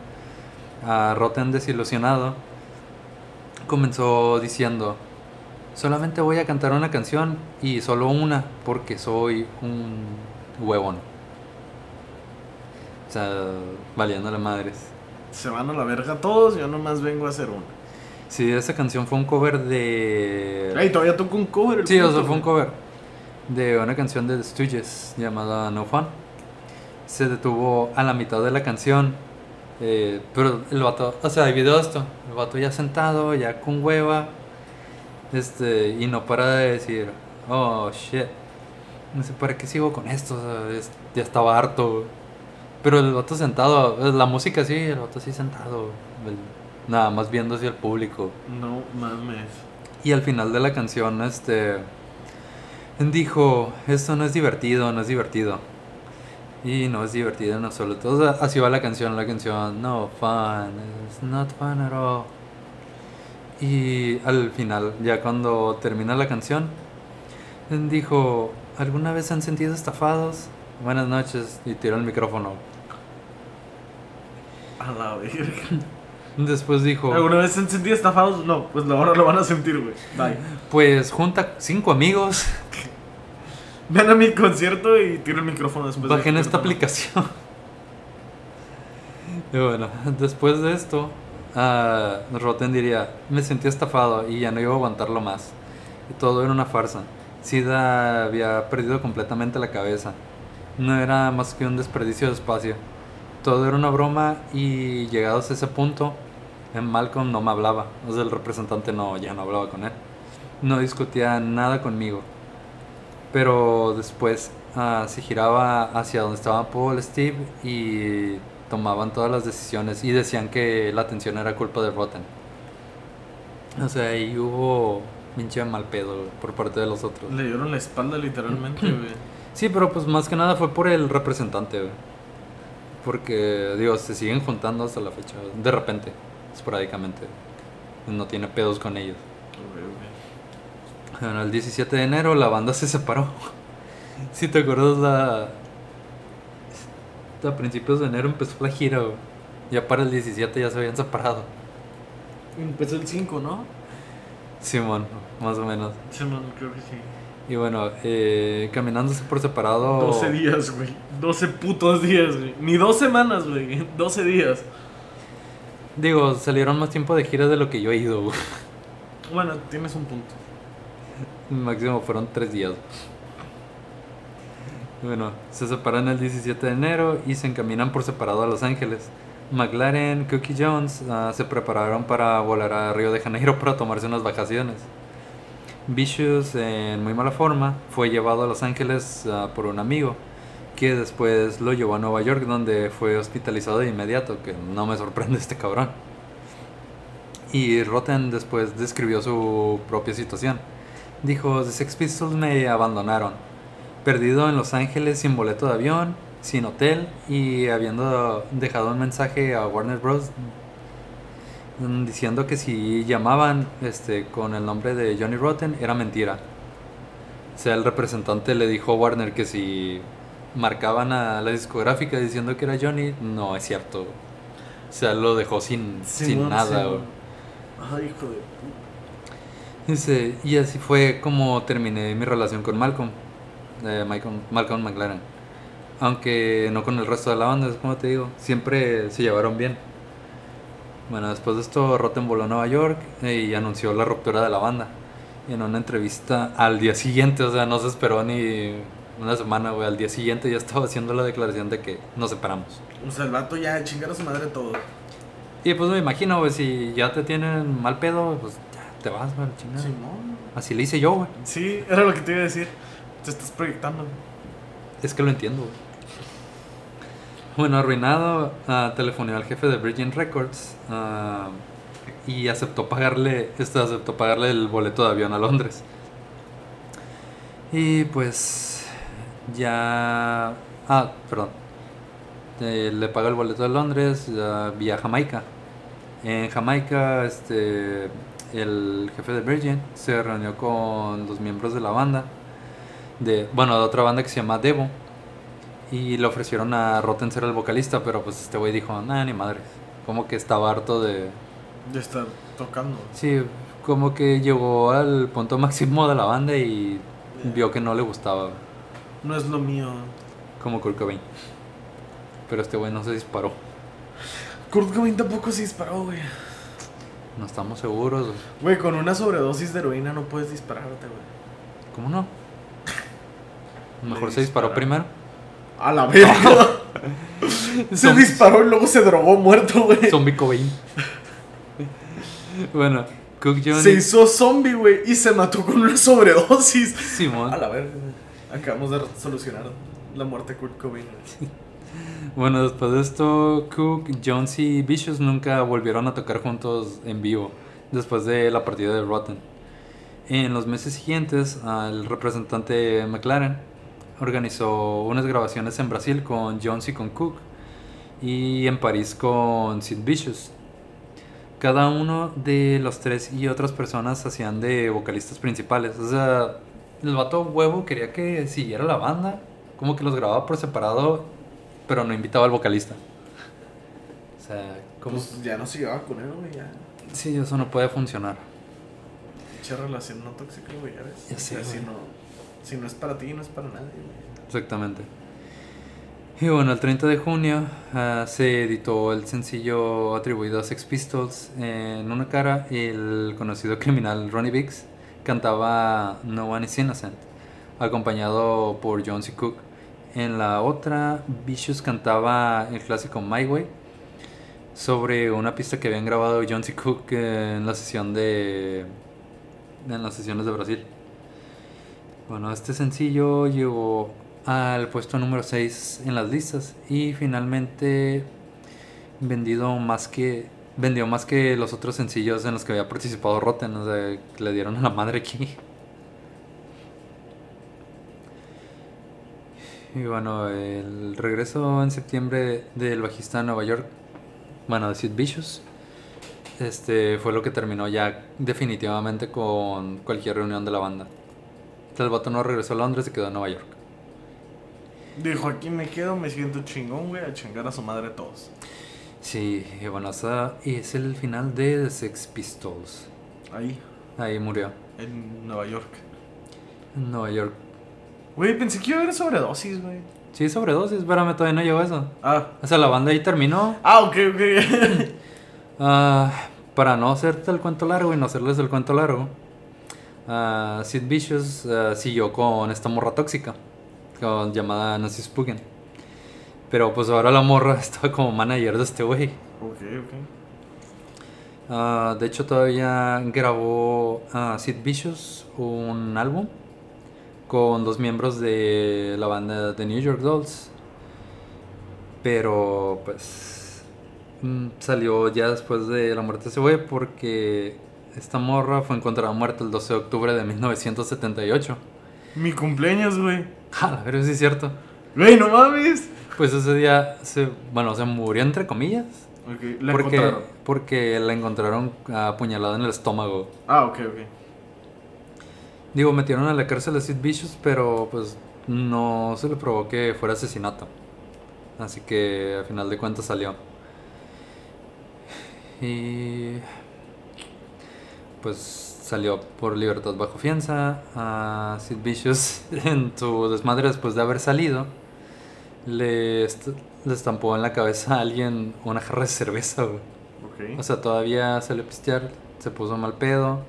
a Rotten desilusionado comenzó diciendo, solamente voy a cantar una canción y solo una porque soy un huevón. O sea, valiéndole madres. Se van a la verga todos, yo nomás vengo a hacer una. Sí, esa canción fue un cover de... Ey, todavía toco un cover. Sí, o puto, sea, fue un cover de una canción de The Stooges llamada No Fun. Se detuvo a la mitad de la canción, eh, pero el vato, o sea, hay video de esto, el vato ya sentado, ya con hueva, este, y no para de decir, oh shit, no sé para qué sigo con esto, o sea, es- ya estaba harto. güey". Pero el vato sentado, eh, la música sí, el vato sí sentado, el- nada más viendo hacia el público. No mames. Y al final de la canción, este. Dijo: Esto no es divertido, no es divertido. Y no es divertido en absoluto. O así va la canción, la canción. No fun, it's not fun at all. Y al final, ya cuando termina la canción, dijo: ¿Alguna vez han sentido estafados? Buenas noches. Y tiró el micrófono. A la. Después dijo: ¿Alguna vez se han sentido estafados? No, pues ahora lo van a sentir, güey. Bye. Pues junta cinco amigos. Ven a mi concierto y tiro el micrófono después. de Bajen que esta aplicación. y bueno, después de esto, ah, Rotten diría, me sentí estafado y ya no iba a aguantarlo más. Y todo era una farsa. Sida había perdido completamente la cabeza. No era más que un desperdicio de espacio. Todo era una broma y llegados a ese punto, en Malcolm no me hablaba. O sea, el representante no, ya no hablaba con él. No discutía nada conmigo. Pero después ah, se giraba hacia donde estaban Paul, Steve y tomaban todas las decisiones y decían que la atención era culpa de Rotten. O sea, ahí hubo pinche mal pedo por parte de los otros. Le dieron la espalda literalmente, güey. Sí, pero pues más que nada fue por el representante, güey. Porque, digo, se siguen juntando hasta la fecha, de repente, esporádicamente. No tiene pedos con ellos. Bueno, el 17 de enero la banda se separó. Si te acuerdas, la... a principios de enero empezó la gira, güey. Ya para el 17 ya se habían separado. Empezó el 5, ¿no? Simón, más o menos. No, creo que sí. Y bueno, eh, caminándose por separado. 12 días, güey. 12 putos días, güey. Ni dos semanas, güey. 12 días. Digo, salieron más tiempo de gira de lo que yo he ido, güey. Bueno, tienes un punto. Máximo fueron tres días. Bueno, se separan el 17 de enero y se encaminan por separado a Los Ángeles. McLaren, Cook y Jones ah, se prepararon para volar a Río de Janeiro para tomarse unas vacaciones. Vicious, en muy mala forma, fue llevado a Los Ángeles ah, por un amigo, que después lo llevó a Nueva York, donde fue hospitalizado de inmediato, que no me sorprende este cabrón. Y Rotten después describió su propia situación. Dijo, The Sex Pistols me abandonaron, perdido en Los Ángeles sin boleto de avión, sin hotel y habiendo dejado un mensaje a Warner Bros. diciendo que si llamaban este, con el nombre de Johnny Rotten era mentira. O sea, el representante le dijo a Warner que si marcaban a la discográfica diciendo que era Johnny, no es cierto. O sea, lo dejó sin, sin nada. Güey. Ay, hijo de. Dice, y así fue como terminé mi relación con Malcolm, eh, Malcolm, Malcolm McLaren. Aunque no con el resto de la banda, es como te digo, siempre se llevaron bien. Bueno, después de esto, Rotten voló a Nueva York y anunció la ruptura de la banda. Y en una entrevista al día siguiente, o sea, no se esperó ni una semana, güey, al día siguiente ya estaba haciendo la declaración de que nos separamos. O sea, el vato ya chingar a su madre todo. Y pues me imagino, güey, si ya te tienen mal pedo, pues ya te vas, güey, chingada. Simón. Así le hice yo, güey. Sí, era lo que te iba a decir. Te estás proyectando. Es que lo entiendo, güey. Bueno, arruinado, ah, telefoneó al jefe de Virgin Records ah, y aceptó pagarle, este aceptó pagarle el boleto de avión a Londres. Y pues ya, ah, perdón, Eh, le paga el boleto de Londres ah, vía Jamaica. En Jamaica, este, el jefe de Virgin se reunió con los miembros de la banda, de, bueno, de otra banda que se llama Devo. Y le ofrecieron a Rotten ser el vocalista, pero pues este güey dijo, nah, ni madre. Como que estaba harto de... Ya está tocando. Sí, como que llegó al punto máximo de la banda y vio que no le gustaba, No es lo mío. como Kurt Cobain. Pero este güey no se disparó. Kurt Cobain tampoco se disparó, güey. No estamos seguros. güey. Güey, con una sobredosis de heroína no puedes dispararte, güey. ¿Cómo no? Mejor se disparó primero. A la verga. se disparó y luego se drogó muerto, güey. Zombie Cobain. bueno, Cook Johnny. Se hizo zombie, güey, y se mató con una sobredosis. Simón. A la verga. güey. Acabamos de solucionar la muerte de Kurt Cobain. Bueno, después de esto, Cook, Jones y Vicious nunca volvieron a tocar juntos en vivo después de la partida de Rotten. En los meses siguientes, el representante McLaren organizó unas grabaciones en Brasil con Jones y con Cook y en París con Sid Vicious. Cada uno de los tres y otras personas hacían de vocalistas principales. O sea, el vato huevo quería que siguiera la banda, como que los grababa por separado, pero no invitaba al vocalista. O sea, como... Pues ya no se llevaba con él, güey, ya. Sí, eso no puede funcionar. Mucha relación no tóxica, güey, ya ves. Ya sé, O sea, si no, si no es para ti, no es para nadie, güey. Exactamente. Y bueno, el 30 de junio ah, se editó el sencillo atribuido a Sex Pistols. En una cara, el conocido criminal Ronnie Biggs cantaba No One is Innocent, acompañado por Jones y Cook. En la otra, Vicious cantaba el clásico My Way sobre una pista que habían grabado Jones y Cook en la sesión de en las sesiones de Brasil. Bueno, este sencillo llegó al puesto número 6 en las listas y finalmente vendido más que vendió más que los otros sencillos en los que había participado Rotten, o sea, le dieron a la madre aquí. Y bueno, el regreso en septiembre del bajista a Nueva York, bueno, de Sid Vicious, este fue lo que terminó ya definitivamente con cualquier reunión de la banda. El vato no regresó a Londres y quedó en Nueva York. Dijo, aquí me quedo, me siento chingón, güey, a chingar a su madre todos. Sí, y bueno, esa es el final de The Sex Pistols. Ahí, Ahí murió. en Nueva York. En Nueva York. Güey, pensé que iba a haber sobredosis, güey. Sí, sobredosis, espérame, todavía no llegó eso. Ah. O sea, la banda ahí terminó. Ah, ok, ok. Ah, para no hacerte el cuento largo y no hacerles el cuento largo, ah, Sid Vicious ah, siguió con esta morra tóxica, con- llamada Nancy Spuggen. Pero pues ahora la morra estaba como manager de este güey. ok, ok. Ah, de hecho, todavía grabó ah, Sid Vicious un álbum con dos miembros de la banda de New York Dolls. Pero pues mm, salió ya después de la muerte de ese güey porque esta morra fue encontrada muerta el 12 de octubre de 1978. Mi cumpleaños, güey. Ah, pero sí es cierto. Güey, no mames. Pues ese día se, bueno, se murió entre comillas. Ok, la porque, encontraron. porque la encontraron apuñalada en el estómago. Ah, ok, ok. Digo, metieron a la cárcel a Sid Vicious, pero pues no se le probó que fuera asesinato. Así que al final de cuentas salió. Y pues salió por libertad bajo fianza. A Sid Vicious en su desmadre después de haber salido. Le, est- le estampó en la cabeza a alguien una jarra de cerveza, güey. O sea, todavía salió a pistear, se puso mal pedo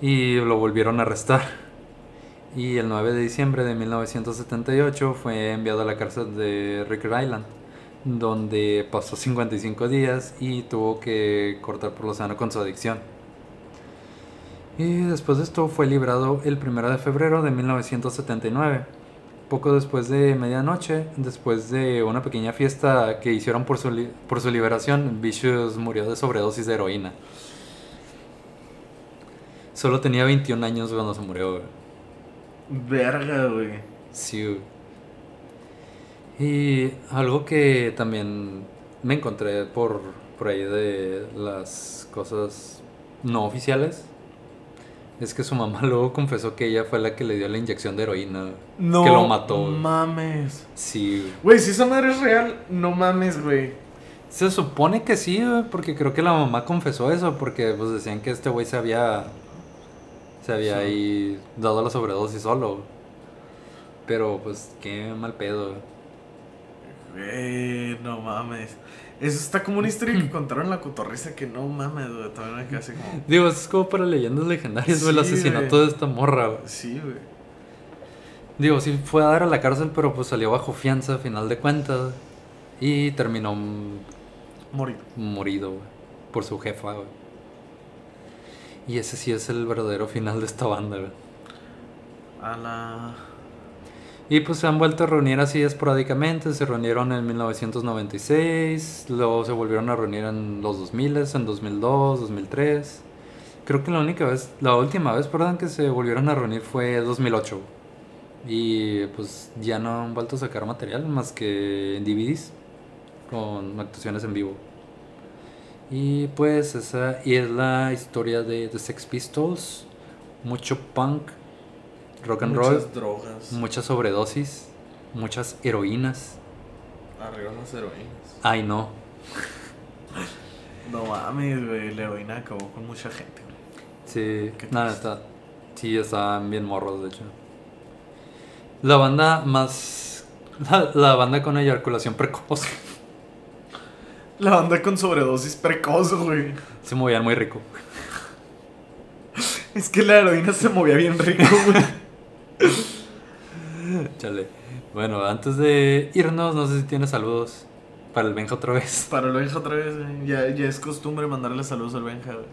y lo volvieron a arrestar. Y el 9 de diciembre de 1978 fue enviado a la cárcel de Ricker Island, donde pasó 55 días y tuvo que cortar por lo sano con su adicción. Y después de esto fue librado el 1 de febrero de 1979. Poco después de medianoche, después de una pequeña fiesta que hicieron por su, li- por su liberación, Vicious murió de sobredosis de heroína. Solo tenía 21 años cuando se murió, güey. Verga, güey. Sí, güey. Y algo que también me encontré por, por ahí de las cosas no oficiales es que su mamá luego confesó que ella fue la que le dio la inyección de heroína. No Que lo mató, mames. Sí, güey. Si esa madre es real, no mames, güey. Se supone que sí, güey, porque creo que la mamá confesó eso, porque pues decían que este güey se había se había Sí. ahí dado la sobredosis solo. Pero pues qué mal pedo. Güey, no mames. Eso está como una historia que contaron la cotorriza que no mames, güey. También me quedé así como. Digo, eso es como para leyendas legendarias, güey, el asesinato güey. de esta morra, güey. Sí, güey. Digo, sí fue a dar a la cárcel, pero pues salió bajo fianza a final de cuentas. Y terminó Morir. morido, güey, por su jefa, güey. Y ese sí es el verdadero final de esta banda, güey. A la. Y pues se han vuelto a reunir así esporádicamente. Se reunieron en 1996, luego se volvieron a reunir en los 2000, en 2002, 2003. Creo que la única vez, la última vez, perdón, que se volvieron a reunir fue 2008. Y pues ya no han vuelto a sacar material más que en DVDs con actuaciones en vivo. Y pues esa es la historia de The Sex Pistols. Mucho punk, rock and roll. Muchas drogas. Muchas sobredosis, muchas heroínas. Arriba las heroínas. Ay, no. No mames, güey. La heroína acabó con mucha gente, güey. Sí, nada, está. Sí, estaban bien morros, de hecho. La banda más. La, la banda con eyaculación precoz. La banda con sobredosis precoz, güey. Se movían muy rico. Es que la heroína se movía bien rico, güey. Chale. Bueno, antes de irnos, no sé si tienes saludos para el Benja otra vez. Para el Benja otra vez, güey. Ya, ya es costumbre mandarle saludos al Benja, güey.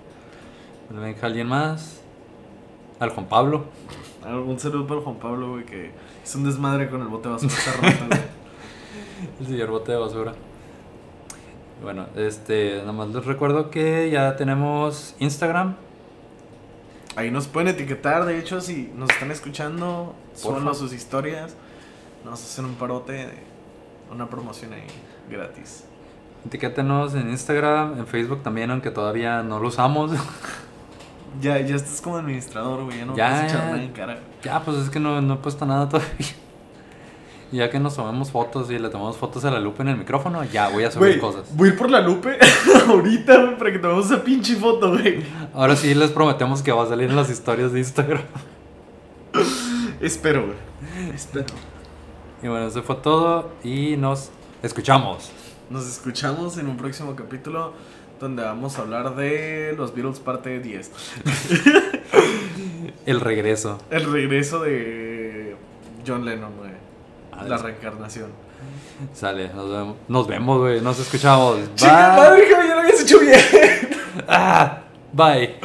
El Benja, alguien más. Al Juan Pablo. Un saludo para Juan Pablo, güey, que es un desmadre con el bote de basura hace rato, güey. El señor bote de basura. Bueno, este, nada más les recuerdo que ya tenemos Instagram. Ahí nos pueden etiquetar, de hecho, si nos están escuchando, suban sus historias. Nos hacen un parote, de una promoción ahí gratis. Etiquétenos en Instagram, en Facebook también, aunque todavía no lo usamos. Ya, ya estás como administrador, güey, ya no Ya, vas a echar ya. nada en cara. ya, pues es que no, no he puesto nada todavía. Y Ya que nos tomamos fotos y le tomamos fotos a la lupa en el micrófono, ya voy a subir cosas. voy a ir por la Lupe ahorita, güey, para que tomemos esa pinche foto, güey. Ahora sí les prometemos que va a salir en las historias de Instagram. Espero, güey. Espero. Y bueno, eso fue todo y nos escuchamos. Nos escuchamos en un próximo capítulo donde vamos a hablar de los Beatles parte 10. El regreso. El regreso de John Lennon, güey. La reencarnación. Sale, nos vemos, nos vemos, güey, nos escuchamos. ¡Chica Bye. madre, que ya lo habías hecho bien! Ah, bye.